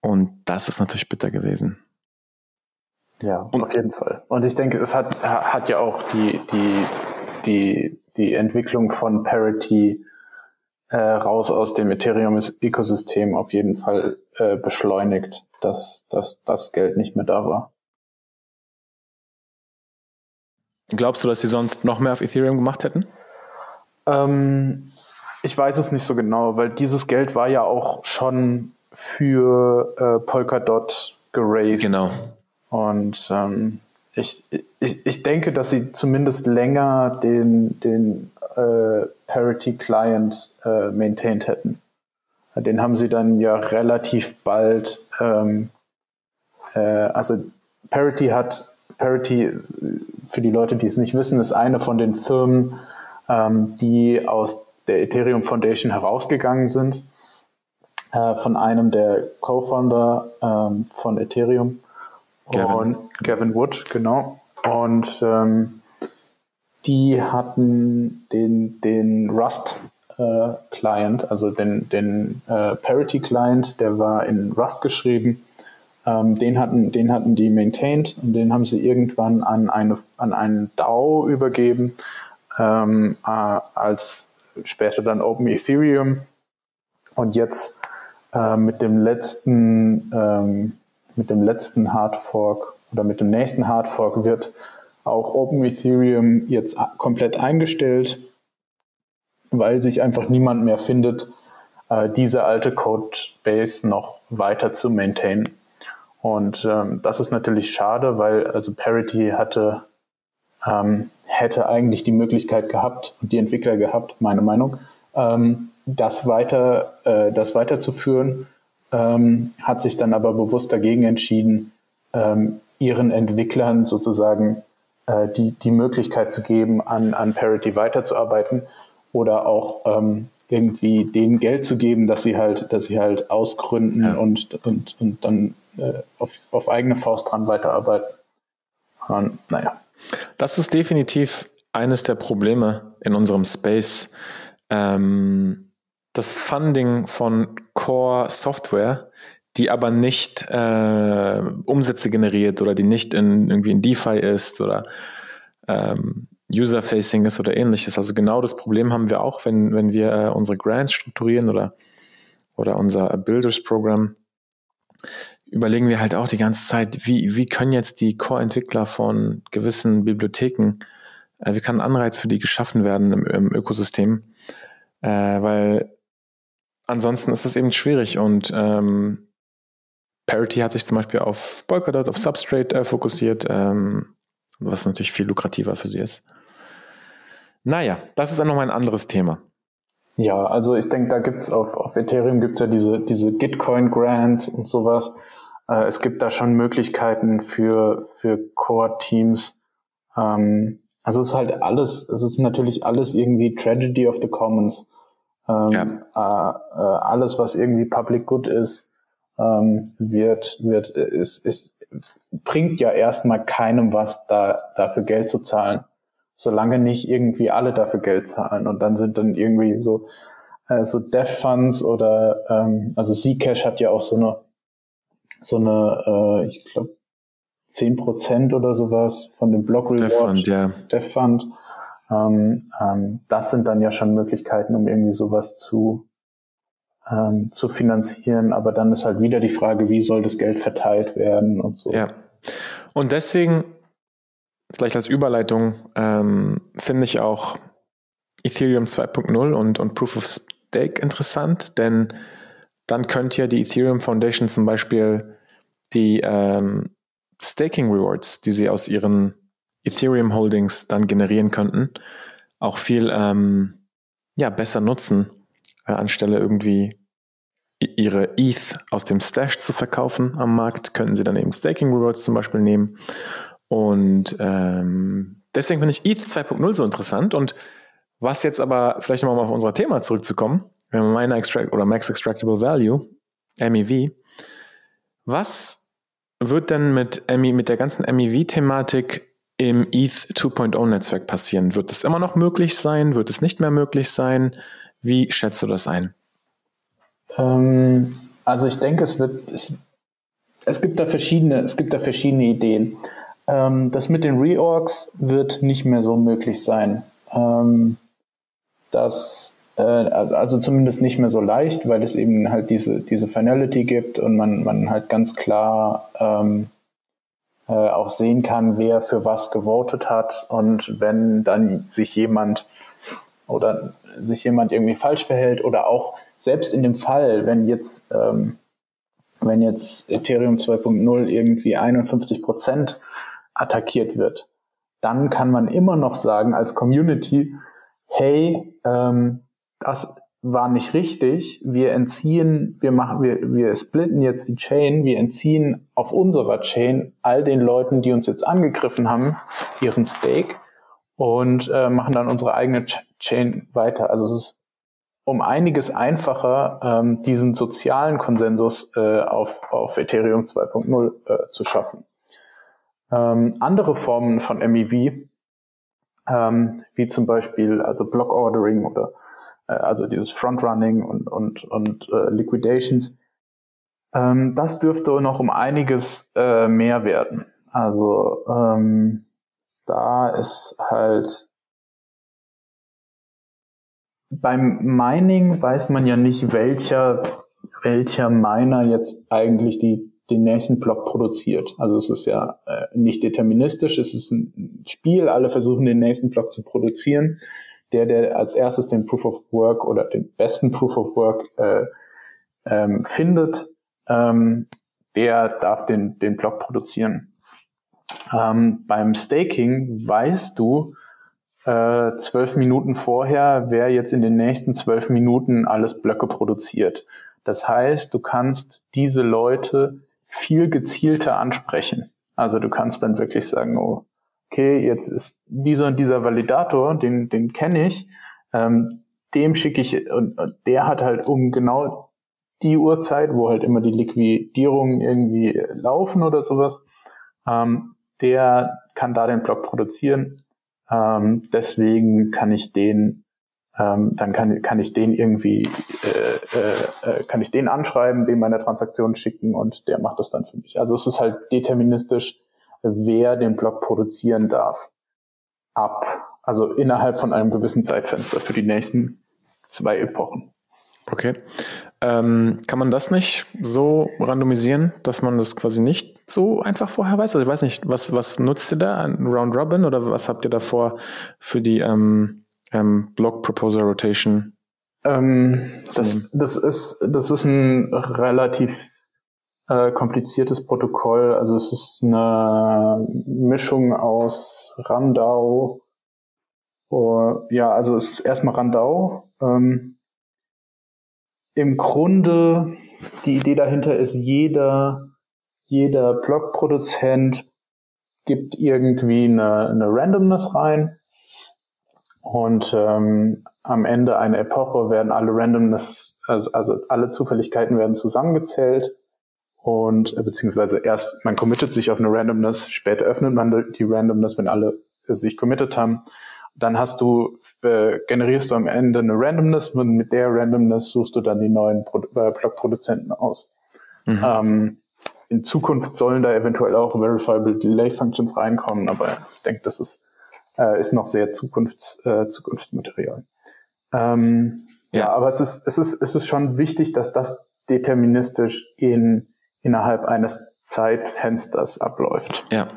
Und das ist natürlich bitter gewesen. Ja, und, auf jeden Fall. Und ich denke, es hat, hat ja auch die, die, die, die Entwicklung von Parity äh, raus aus dem Ethereum-Ökosystem auf jeden Fall äh, beschleunigt, dass, dass das Geld nicht mehr da war. Glaubst du, dass sie sonst noch mehr auf Ethereum gemacht hätten? Ähm, ich weiß es nicht so genau, weil dieses Geld war ja auch schon für äh, Polkadot geraced. Genau. Und ähm, ich, ich, ich denke, dass sie zumindest länger den, den äh, Parity Client äh, maintained hätten. Den haben sie dann ja relativ bald, ähm, äh, also Parity hat Parity, für die Leute, die es nicht wissen, ist eine von den Firmen, ähm, die aus der Ethereum Foundation herausgegangen sind, äh, von einem der Co-Founder ähm, von Ethereum, Gavin. Und Gavin Wood, genau. Und ähm, die hatten den, den Rust äh, Client, also den, den äh, Parity Client, der war in Rust geschrieben. Ähm, den, hatten, den hatten die maintained und den haben sie irgendwann an, eine, an einen DAO übergeben, ähm, äh, als später dann Open Ethereum. Und jetzt äh, mit dem letzten, ähm, mit dem letzten Hard Fork oder mit dem nächsten Hard Fork wird auch Open Ethereum jetzt komplett eingestellt, weil sich einfach niemand mehr findet, äh, diese alte Codebase noch weiter zu maintainen. Und ähm, das ist natürlich schade, weil also Parity hatte ähm, hätte eigentlich die Möglichkeit gehabt und die Entwickler gehabt, meine Meinung, ähm, das weiter, äh, das weiterzuführen, ähm, hat sich dann aber bewusst dagegen entschieden, ähm, ihren Entwicklern sozusagen äh, die, die Möglichkeit zu geben, an, an Parity weiterzuarbeiten oder auch ähm, irgendwie denen Geld zu geben, dass sie halt, dass sie halt ausgründen ja. und, und, und dann äh, auf, auf eigene Faust dran weiterarbeiten. Und, naja. Das ist definitiv eines der Probleme in unserem Space. Ähm, das Funding von Core Software, die aber nicht äh, Umsätze generiert oder die nicht in, irgendwie in DeFi ist oder ähm, User-Facing ist oder ähnliches. Also genau das Problem haben wir auch, wenn, wenn wir äh, unsere Grants strukturieren oder, oder unser Builders-Programm überlegen wir halt auch die ganze Zeit, wie, wie können jetzt die Core-Entwickler von gewissen Bibliotheken, äh, wie kann ein Anreiz für die geschaffen werden im, im Ökosystem? Äh, weil ansonsten ist das eben schwierig und ähm, Parity hat sich zum Beispiel auf Polkadot, auf Substrate äh, fokussiert, ähm, was natürlich viel lukrativer für sie ist. Naja, das ist dann nochmal ein anderes Thema. Ja, also ich denke, da gibt's auf, auf Ethereum gibt's ja diese, diese Gitcoin Grants und sowas. Äh, es gibt da schon Möglichkeiten für, für Core-Teams. Ähm, also es ist halt alles, es ist natürlich alles irgendwie Tragedy of the Commons. Ähm, ja. äh, äh, alles, was irgendwie Public Good ist, ähm, wird, wird, ist, ist, bringt ja erstmal keinem was, da, dafür Geld zu zahlen. Solange nicht irgendwie alle dafür Geld zahlen. Und dann sind dann irgendwie so, äh, so Dev Funds oder, ähm, also Zcash hat ja auch so eine, so eine, äh, ich glaube, zehn Prozent oder sowas von dem Block Reward. Dev Fund, ja. Dev Fund. Ähm, ähm, das sind dann ja schon Möglichkeiten, um irgendwie sowas zu, ähm, zu finanzieren. Aber dann ist halt wieder die Frage, wie soll das Geld verteilt werden und so. Ja. Und deswegen, vielleicht als Überleitung, ähm, finde ich auch Ethereum 2.0 und, und Proof of Stake interessant, denn dann könnte ja die Ethereum Foundation zum Beispiel die ähm, Staking Rewards, die sie aus ihren Ethereum Holdings dann generieren könnten, auch viel ähm, ja, besser nutzen, äh, anstelle irgendwie ihre ETH aus dem Stash zu verkaufen am Markt, könnten sie dann eben Staking Rewards zum Beispiel nehmen. Und ähm, deswegen finde ich ETH 2.0 so interessant. Und was jetzt aber, vielleicht nochmal auf unser Thema zurückzukommen, Minor Extract oder Max Extractable Value, MEV. Was wird denn mit, ME, mit der ganzen MEV-Thematik im ETH 2.0 Netzwerk passieren? Wird es immer noch möglich sein? Wird es nicht mehr möglich sein? Wie schätzt du das ein? Ähm, also ich denke, es wird, es, es, gibt da verschiedene, es gibt da verschiedene Ideen. Ähm, das mit den Reorgs wird nicht mehr so möglich sein. Ähm, das also zumindest nicht mehr so leicht, weil es eben halt diese, diese Finality gibt und man, man halt ganz klar ähm, äh, auch sehen kann, wer für was gewotet hat. Und wenn dann sich jemand oder sich jemand irgendwie falsch verhält oder auch selbst in dem Fall, wenn jetzt, ähm, wenn jetzt Ethereum 2.0 irgendwie 51 Prozent attackiert wird, dann kann man immer noch sagen als Community, hey, ähm, das war nicht richtig. Wir entziehen, wir machen, wir, wir splitten jetzt die Chain, wir entziehen auf unserer Chain all den Leuten, die uns jetzt angegriffen haben, ihren Stake und äh, machen dann unsere eigene Chain weiter. Also es ist um einiges einfacher, ähm, diesen sozialen Konsensus äh, auf, auf Ethereum 2.0 äh, zu schaffen. Ähm, andere Formen von MEV, ähm, wie zum Beispiel also Block Ordering oder äh, also dieses Frontrunning und, und, und äh, Liquidations, ähm, das dürfte noch um einiges äh, mehr werden. Also ähm, da ist halt beim Mining weiß man ja nicht, welcher, welcher Miner jetzt eigentlich die, den nächsten Block produziert. Also es ist ja äh, nicht deterministisch, es ist ein Spiel, alle versuchen den nächsten Block zu produzieren der, der als erstes den Proof of Work oder den besten Proof of Work äh, ähm, findet, ähm, der darf den, den Block produzieren. Ähm, beim Staking weißt du äh, zwölf Minuten vorher, wer jetzt in den nächsten zwölf Minuten alles Blöcke produziert. Das heißt, du kannst diese Leute viel gezielter ansprechen. Also du kannst dann wirklich sagen, oh, okay, jetzt ist dieser und dieser Validator, den, den kenne ich, ähm, dem schicke ich, und, und der hat halt um genau die Uhrzeit, wo halt immer die Liquidierungen irgendwie laufen oder sowas, ähm, der kann da den Block produzieren. Ähm, deswegen kann ich den, ähm, dann kann, kann ich den irgendwie, äh, äh, äh kann ich den anschreiben, dem meine Transaktion schicken und der macht das dann für mich. Also es ist halt deterministisch wer den Blog produzieren darf, ab. Also innerhalb von einem gewissen Zeitfenster für die nächsten zwei Epochen. Okay. Ähm, kann man das nicht so randomisieren, dass man das quasi nicht so einfach vorher weiß? Also ich weiß nicht, was, was nutzt ihr da? Ein Round Robin oder was habt ihr davor für die ähm, ähm, Block Proposal Rotation? Ähm, das, das, ist, das ist ein relativ äh, kompliziertes Protokoll. Also es ist eine Mischung aus Randau. Oh, ja, also es ist erstmal Randau. Ähm, Im Grunde, die Idee dahinter ist, jeder, jeder Blogproduzent gibt irgendwie eine, eine Randomness rein. Und ähm, am Ende einer Epoche werden alle Randomness, also, also alle Zufälligkeiten werden zusammengezählt und äh, beziehungsweise erst, man committet sich auf eine Randomness, später öffnet man die Randomness, wenn alle sich committed haben. Dann hast du, äh, generierst du am Ende eine Randomness und mit der Randomness suchst du dann die neuen Pro äh, Blockproduzenten aus. Mhm. Ähm, in Zukunft sollen da eventuell auch Verifiable Delay Functions reinkommen, aber ich denke, das ist, äh, ist noch sehr Zukunfts, äh, Zukunftsmaterial. Ähm, ja. ja, aber es ist, es ist, es ist schon wichtig, dass das deterministisch in innerhalb eines Zeitfensters abläuft. Ja.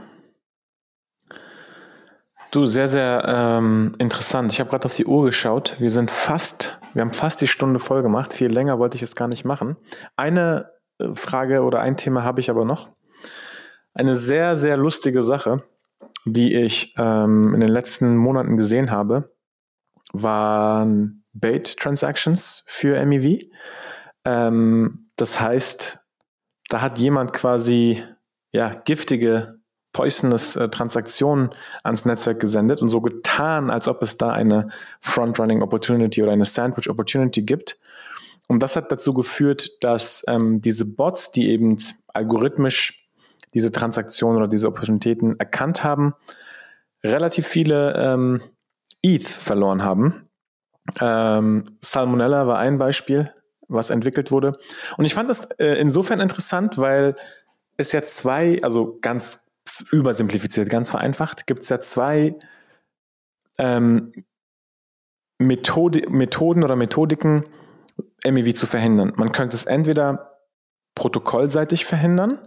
Du, sehr, sehr ähm, interessant. Ich habe gerade auf die Uhr geschaut. Wir sind fast, wir haben fast die Stunde voll gemacht. Viel länger wollte ich es gar nicht machen. Eine äh, Frage oder ein Thema habe ich aber noch. Eine sehr, sehr lustige Sache, die ich ähm, in den letzten Monaten gesehen habe, waren Bait-Transactions für MEV. Ähm, das heißt, da hat jemand quasi ja, giftige, poisonous äh, Transaktionen ans Netzwerk gesendet und so getan, als ob es da eine Frontrunning Opportunity oder eine Sandwich Opportunity gibt. Und das hat dazu geführt, dass ähm, diese Bots, die eben algorithmisch diese Transaktionen oder diese Opportunitäten erkannt haben, relativ viele ähm, ETH verloren haben. Ähm, Salmonella war ein Beispiel, was entwickelt wurde. Und ich fand das äh, insofern interessant, weil es ja zwei, also ganz übersimplifiziert, ganz vereinfacht, gibt es ja zwei ähm, Methode, Methoden oder Methodiken, MEV zu verhindern. Man könnte es entweder protokollseitig verhindern,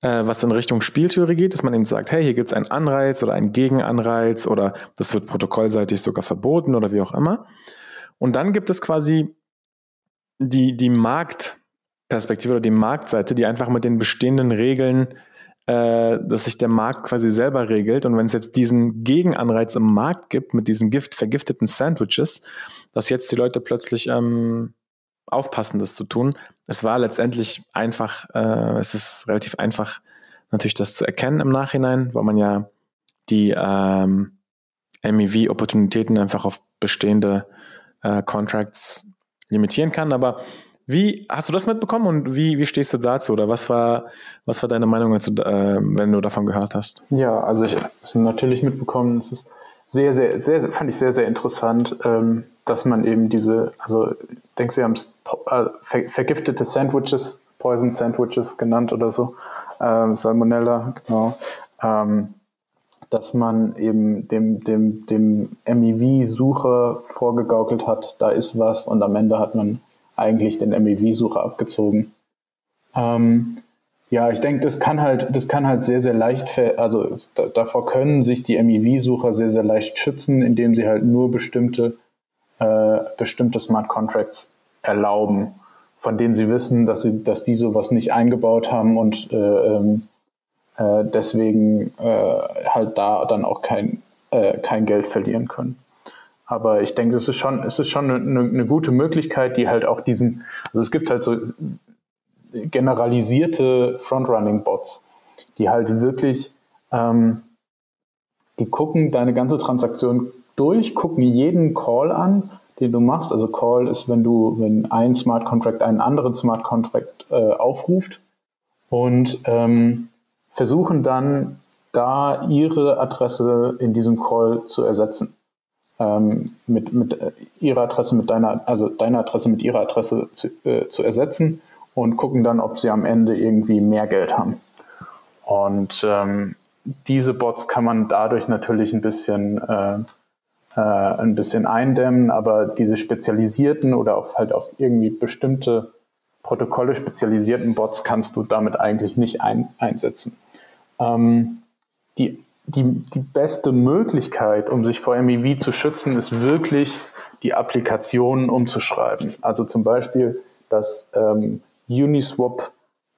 äh, was in Richtung Spieltheorie geht, dass man eben sagt, hey, hier gibt es einen Anreiz oder einen Gegenanreiz oder das wird protokollseitig sogar verboten oder wie auch immer. Und dann gibt es quasi die, die Marktperspektive oder die Marktseite, die einfach mit den bestehenden Regeln äh, dass sich der Markt quasi selber regelt. Und wenn es jetzt diesen Gegenanreiz im Markt gibt mit diesen Gift vergifteten Sandwiches, dass jetzt die Leute plötzlich ähm, aufpassen, das zu tun. Es war letztendlich einfach, äh, es ist relativ einfach, natürlich das zu erkennen im Nachhinein, weil man ja die ähm, MEV-Opportunitäten einfach auf bestehende äh, Contracts limitieren kann. Aber wie hast du das mitbekommen und wie, wie stehst du dazu? Oder was war, was war deine Meinung, als äh, wenn du davon gehört hast? Ja, also ich habe es natürlich mitbekommen. Es ist sehr, sehr, sehr, fand ich sehr, sehr interessant, ähm, dass man eben diese, also ich denke, sie haben es äh, ver vergiftete Sandwiches, Poison Sandwiches genannt oder so, ähm, Salmonella, genau. Ähm, dass man eben dem, dem, dem MEV-Sucher vorgegaukelt hat, da ist was und am Ende hat man eigentlich den MEV-Sucher abgezogen. Ähm, ja, ich denke, das kann halt, das kann halt sehr, sehr leicht, also da, davor können sich die MEV-Sucher sehr, sehr leicht schützen, indem sie halt nur bestimmte, äh, bestimmte Smart Contracts erlauben, von denen sie wissen, dass sie, dass die sowas nicht eingebaut haben und äh, ähm, äh, deswegen äh, halt da dann auch kein, äh, kein Geld verlieren können. Aber ich denke, es ist schon, es ist schon eine, eine gute Möglichkeit, die halt auch diesen, also es gibt halt so generalisierte Frontrunning-Bots, die halt wirklich, ähm, die gucken deine ganze Transaktion durch, gucken jeden Call an, den du machst. Also Call ist, wenn du, wenn ein Smart Contract einen anderen Smart Contract äh, aufruft und ähm, versuchen dann da ihre Adresse in diesem Call zu ersetzen ähm, mit, mit äh, ihrer Adresse mit deiner, also deine Adresse mit ihrer Adresse zu, äh, zu ersetzen und gucken dann, ob sie am Ende irgendwie mehr Geld haben. Und ähm, diese Bots kann man dadurch natürlich ein bisschen, äh, äh, ein bisschen eindämmen, aber diese spezialisierten oder auf, halt auf irgendwie bestimmte Protokolle spezialisierten Bots kannst du damit eigentlich nicht ein, einsetzen. Ähm, die die, die beste Möglichkeit, um sich vor MEV zu schützen, ist wirklich die Applikationen umzuschreiben. Also zum Beispiel, dass ähm, Uniswap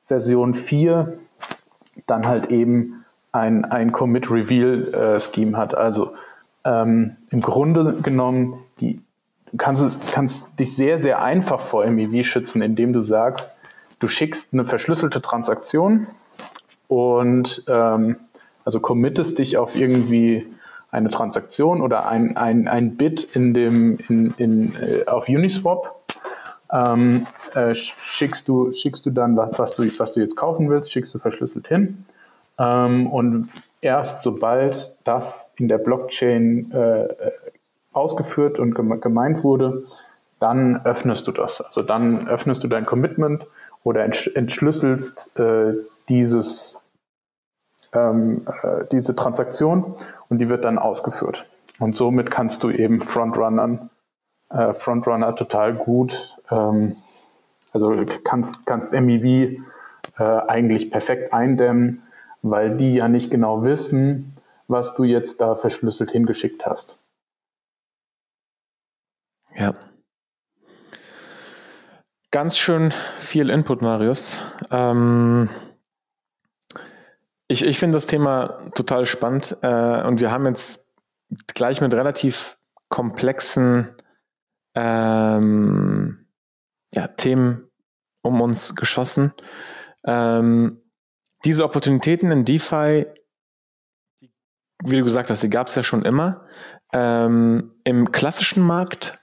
Version 4 dann halt eben ein, ein Commit-Reveal-Scheme äh, hat. Also ähm, im Grunde genommen, die, du kannst, kannst dich sehr, sehr einfach vor MEV schützen, indem du sagst, du schickst eine verschlüsselte Transaktion und ähm, also committest dich auf irgendwie eine Transaktion oder ein, ein, ein Bit in dem, in, in, äh, auf Uniswap. Ähm, äh, schickst, du, schickst du dann, was, was, du, was du jetzt kaufen willst, schickst du verschlüsselt hin. Ähm, und erst sobald das in der Blockchain äh, ausgeführt und gemeint wurde, dann öffnest du das. Also dann öffnest du dein Commitment oder entschlüsselst äh, dieses ähm, äh, diese Transaktion und die wird dann ausgeführt. Und somit kannst du eben Frontrunnern, äh, Frontrunner total gut, ähm, also kannst, kannst MEV äh, eigentlich perfekt eindämmen, weil die ja nicht genau wissen, was du jetzt da verschlüsselt hingeschickt hast. Ja. Ganz schön viel Input, Marius. Ähm ich, ich finde das Thema total spannend äh, und wir haben jetzt gleich mit relativ komplexen ähm, ja, Themen um uns geschossen. Ähm, diese Opportunitäten in DeFi, wie du gesagt hast, die gab es ja schon immer. Ähm, Im klassischen Markt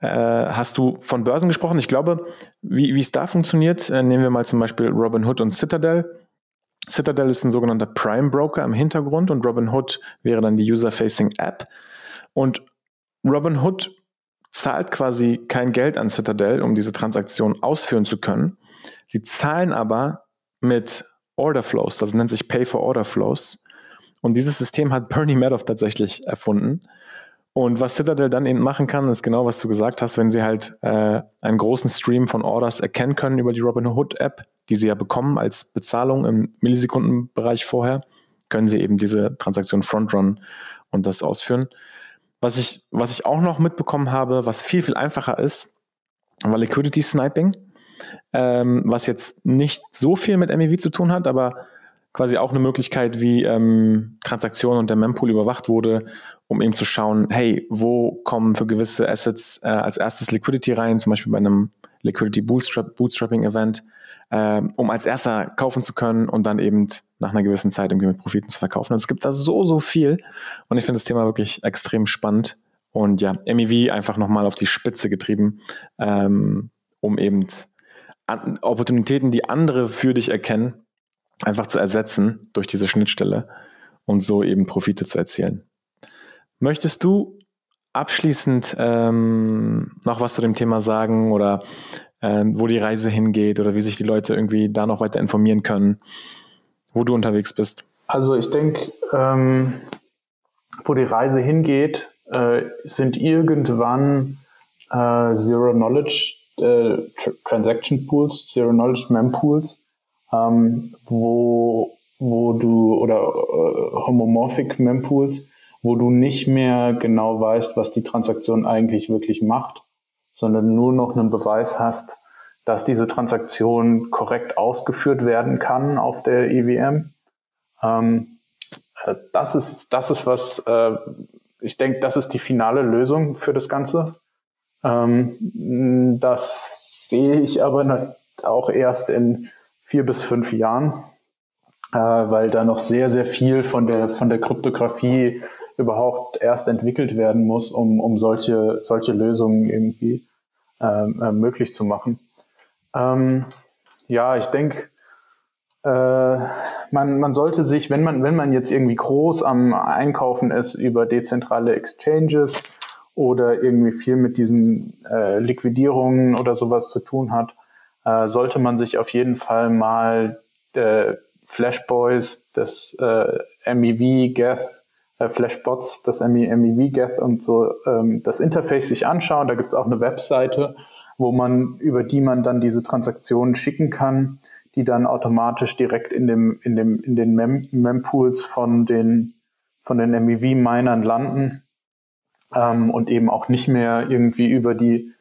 äh, hast du von Börsen gesprochen. Ich glaube, wie es da funktioniert, äh, nehmen wir mal zum Beispiel Robinhood und Citadel. Citadel ist ein sogenannter Prime Broker im Hintergrund und Robinhood wäre dann die User-Facing App. Und Robinhood zahlt quasi kein Geld an Citadel, um diese Transaktion ausführen zu können. Sie zahlen aber mit Order Flows, das nennt sich Pay for Order Flows. Und dieses System hat Bernie Madoff tatsächlich erfunden. Und was Citadel dann eben machen kann, ist genau, was du gesagt hast, wenn sie halt äh, einen großen Stream von Orders erkennen können über die Robinhood App, die sie ja bekommen als Bezahlung im Millisekundenbereich vorher, können sie eben diese Transaktion frontrun und das ausführen. Was ich, was ich auch noch mitbekommen habe, was viel, viel einfacher ist, war Liquidity Sniping, ähm, was jetzt nicht so viel mit MEV zu tun hat, aber quasi auch eine Möglichkeit, wie ähm, Transaktionen und der Mempool überwacht wurde, um eben zu schauen, hey, wo kommen für gewisse Assets äh, als erstes Liquidity rein, zum Beispiel bei einem Liquidity Bootstrap, Bootstrapping Event, äh, um als erster kaufen zu können und dann eben nach einer gewissen Zeit irgendwie mit Profiten zu verkaufen. Und es gibt da so, so viel. Und ich finde das Thema wirklich extrem spannend. Und ja, MEV einfach nochmal auf die Spitze getrieben, ähm, um eben an Opportunitäten, die andere für dich erkennen, einfach zu ersetzen durch diese Schnittstelle und so eben Profite zu erzielen. Möchtest du abschließend ähm, noch was zu dem Thema sagen oder ähm, wo die Reise hingeht oder wie sich die Leute irgendwie da noch weiter informieren können, wo du unterwegs bist? Also ich denke, ähm, wo die Reise hingeht, äh, sind irgendwann äh, Zero Knowledge äh, Transaction Pools, Zero Knowledge Mempools, ähm, wo, wo du oder äh, Homomorphic Mempools, wo du nicht mehr genau weißt, was die Transaktion eigentlich wirklich macht, sondern nur noch einen Beweis hast, dass diese Transaktion korrekt ausgeführt werden kann auf der EWM. Ähm, äh, das ist, das ist was, äh, ich denke, das ist die finale Lösung für das Ganze. Ähm, das sehe ich aber auch erst in vier bis fünf Jahren, äh, weil da noch sehr, sehr viel von der, von der Kryptographie überhaupt erst entwickelt werden muss, um, um solche, solche Lösungen irgendwie ähm, äh, möglich zu machen. Ähm, ja, ich denke, äh, man, man sollte sich, wenn man, wenn man jetzt irgendwie groß am Einkaufen ist über dezentrale Exchanges oder irgendwie viel mit diesen äh, Liquidierungen oder sowas zu tun hat, äh, sollte man sich auf jeden Fall mal äh, Flashboys, das äh, MEV, Geth, äh, Flashbots, das MEV, Geth und so ähm, das Interface sich anschauen. Da gibt es auch eine Webseite, wo man, über die man dann diese Transaktionen schicken kann, die dann automatisch direkt in dem, in dem, in den Mem Mempools von den, von den MEV-Minern landen ähm, und eben auch nicht mehr irgendwie über die,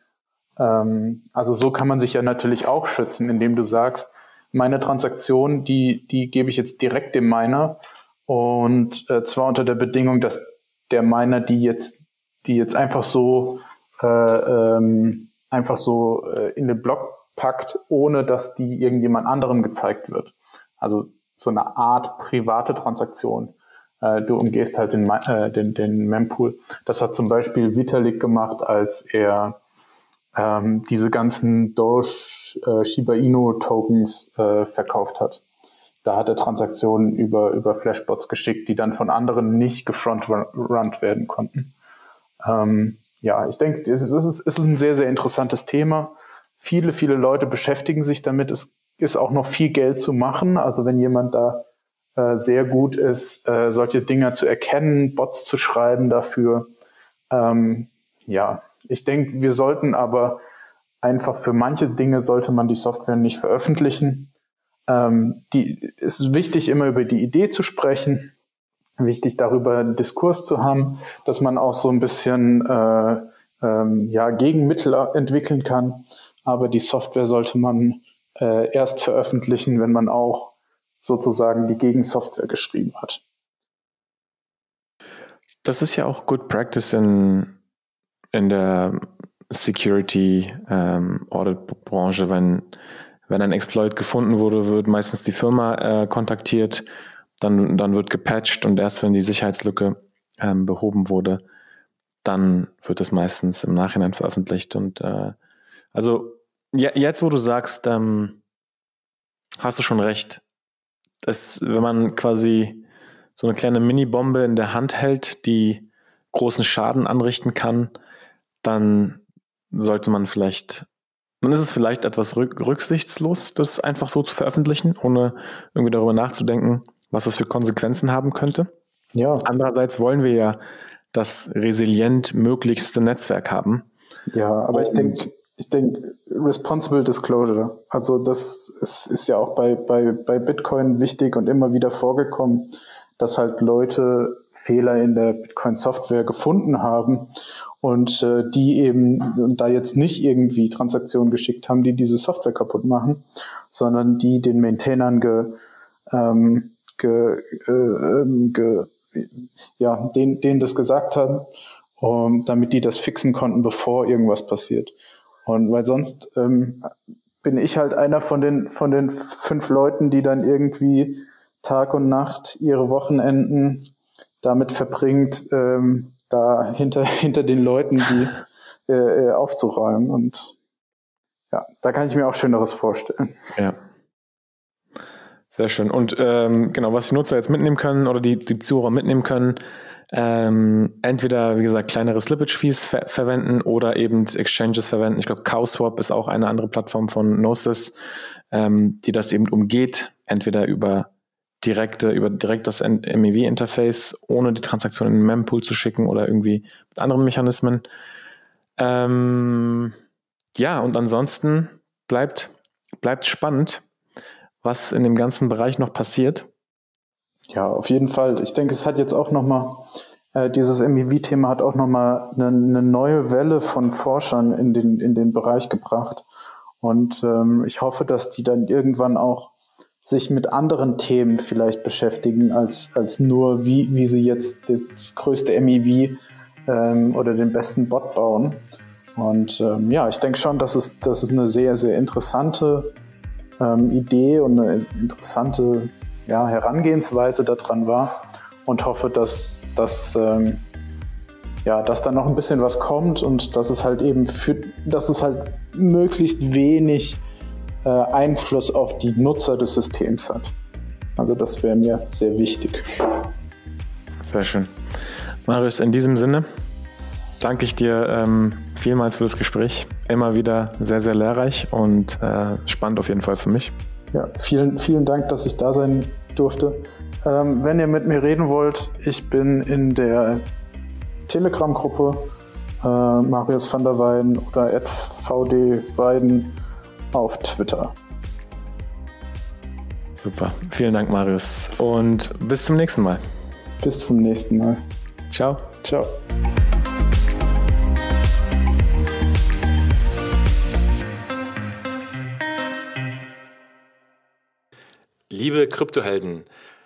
ähm, also so kann man sich ja natürlich auch schützen, indem du sagst, meine Transaktion, die, die gebe ich jetzt direkt dem Miner und äh, zwar unter der Bedingung, dass der Miner die jetzt, die jetzt einfach so äh, ähm, einfach so äh, in den Block packt, ohne dass die irgendjemand anderem gezeigt wird. Also so eine Art private Transaktion. Äh, du umgehst halt den, äh, den, den Mempool. Das hat zum Beispiel Vitalik gemacht, als er ähm, diese ganzen Doge äh, Shiba Inu Tokens äh, verkauft hat. Da hat er Transaktionen über, über Flashbots geschickt, die dann von anderen nicht gefrontrunnt werden konnten. Ähm, ja, ich denke, es ist, es ist ein sehr, sehr interessantes Thema. Viele, viele Leute beschäftigen sich damit. Es ist auch noch viel Geld zu machen. Also wenn jemand da äh, sehr gut ist, äh, solche Dinge zu erkennen, Bots zu schreiben dafür. Ähm, ja, ich denke, wir sollten aber einfach für manche Dinge sollte man die Software nicht veröffentlichen. Ähm, die, es ist wichtig, immer über die Idee zu sprechen wichtig, darüber einen Diskurs zu haben, dass man auch so ein bisschen äh, ähm, ja, Gegenmittel entwickeln kann. Aber die Software sollte man äh, erst veröffentlichen, wenn man auch sozusagen die Gegensoftware geschrieben hat. Das ist ja auch Good Practice in, in der Security ähm, Audit Branche, wenn, wenn ein Exploit gefunden wurde, wird meistens die Firma äh, kontaktiert dann, dann wird gepatcht und erst wenn die Sicherheitslücke ähm, behoben wurde, dann wird es meistens im Nachhinein veröffentlicht. Und äh, also ja, jetzt, wo du sagst, ähm, hast du schon recht. dass wenn man quasi so eine kleine Mini-Bombe in der Hand hält, die großen Schaden anrichten kann, dann sollte man vielleicht, dann ist es vielleicht etwas rücksichtslos, das einfach so zu veröffentlichen, ohne irgendwie darüber nachzudenken, was das für Konsequenzen haben könnte. Ja. Andererseits wollen wir ja das resilient möglichste Netzwerk haben. Ja, aber ich denke, ich denke, Responsible Disclosure, also das ist, ist ja auch bei, bei, bei Bitcoin wichtig und immer wieder vorgekommen, dass halt Leute Fehler in der Bitcoin-Software gefunden haben und äh, die eben da jetzt nicht irgendwie Transaktionen geschickt haben, die diese Software kaputt machen, sondern die den Maintainern ge, ähm, ge, äh, ähm, ge, ja, denen, denen das gesagt haben, um, damit die das fixen konnten, bevor irgendwas passiert. Und weil sonst ähm, bin ich halt einer von den, von den fünf Leuten, die dann irgendwie Tag und Nacht ihre Wochenenden damit verbringt, ähm, da hinter, hinter den Leuten die äh, äh, aufzuräumen. Und ja, da kann ich mir auch Schöneres vorstellen. Ja. Sehr schön. Und ähm, genau, was die Nutzer jetzt mitnehmen können oder die, die Zuhörer mitnehmen können, ähm, entweder, wie gesagt, kleinere Slippage-Fees ver verwenden oder eben Exchanges verwenden. Ich glaube, CowSwap ist auch eine andere Plattform von Gnosis, ähm, die das eben umgeht, entweder über direkte, über direkt das MEV-Interface, ohne die Transaktion in den Mempool zu schicken oder irgendwie mit anderen Mechanismen. Ähm, ja, und ansonsten bleibt, bleibt spannend, was in dem ganzen Bereich noch passiert. Ja, auf jeden Fall. Ich denke, es hat jetzt auch nochmal, äh, dieses MEV-Thema hat auch nochmal eine, eine neue Welle von Forschern in den, in den Bereich gebracht. Und ähm, ich hoffe, dass die dann irgendwann auch sich mit anderen Themen vielleicht beschäftigen, als, als nur, wie, wie sie jetzt das größte MEV ähm, oder den besten Bot bauen. Und ähm, ja, ich denke schon, dass es, dass es eine sehr, sehr interessante ähm, Idee und eine interessante ja, Herangehensweise daran war und hoffe, dass, dass, ähm, ja, dass da noch ein bisschen was kommt und dass es halt eben für, dass es halt möglichst wenig äh, Einfluss auf die Nutzer des Systems hat. Also das wäre mir sehr wichtig. Sehr schön. Marius, in diesem Sinne danke ich dir ähm, vielmals für das Gespräch. Immer wieder sehr, sehr lehrreich und äh, spannend auf jeden Fall für mich. Ja, vielen, vielen Dank, dass ich da sein durfte. Ähm, wenn ihr mit mir reden wollt, ich bin in der Telegram-Gruppe äh, Marius van der Weiden oder VD Weiden auf Twitter. Super. Vielen Dank, Marius. Und bis zum nächsten Mal. Bis zum nächsten Mal. Ciao. Ciao. Liebe Kryptohelden,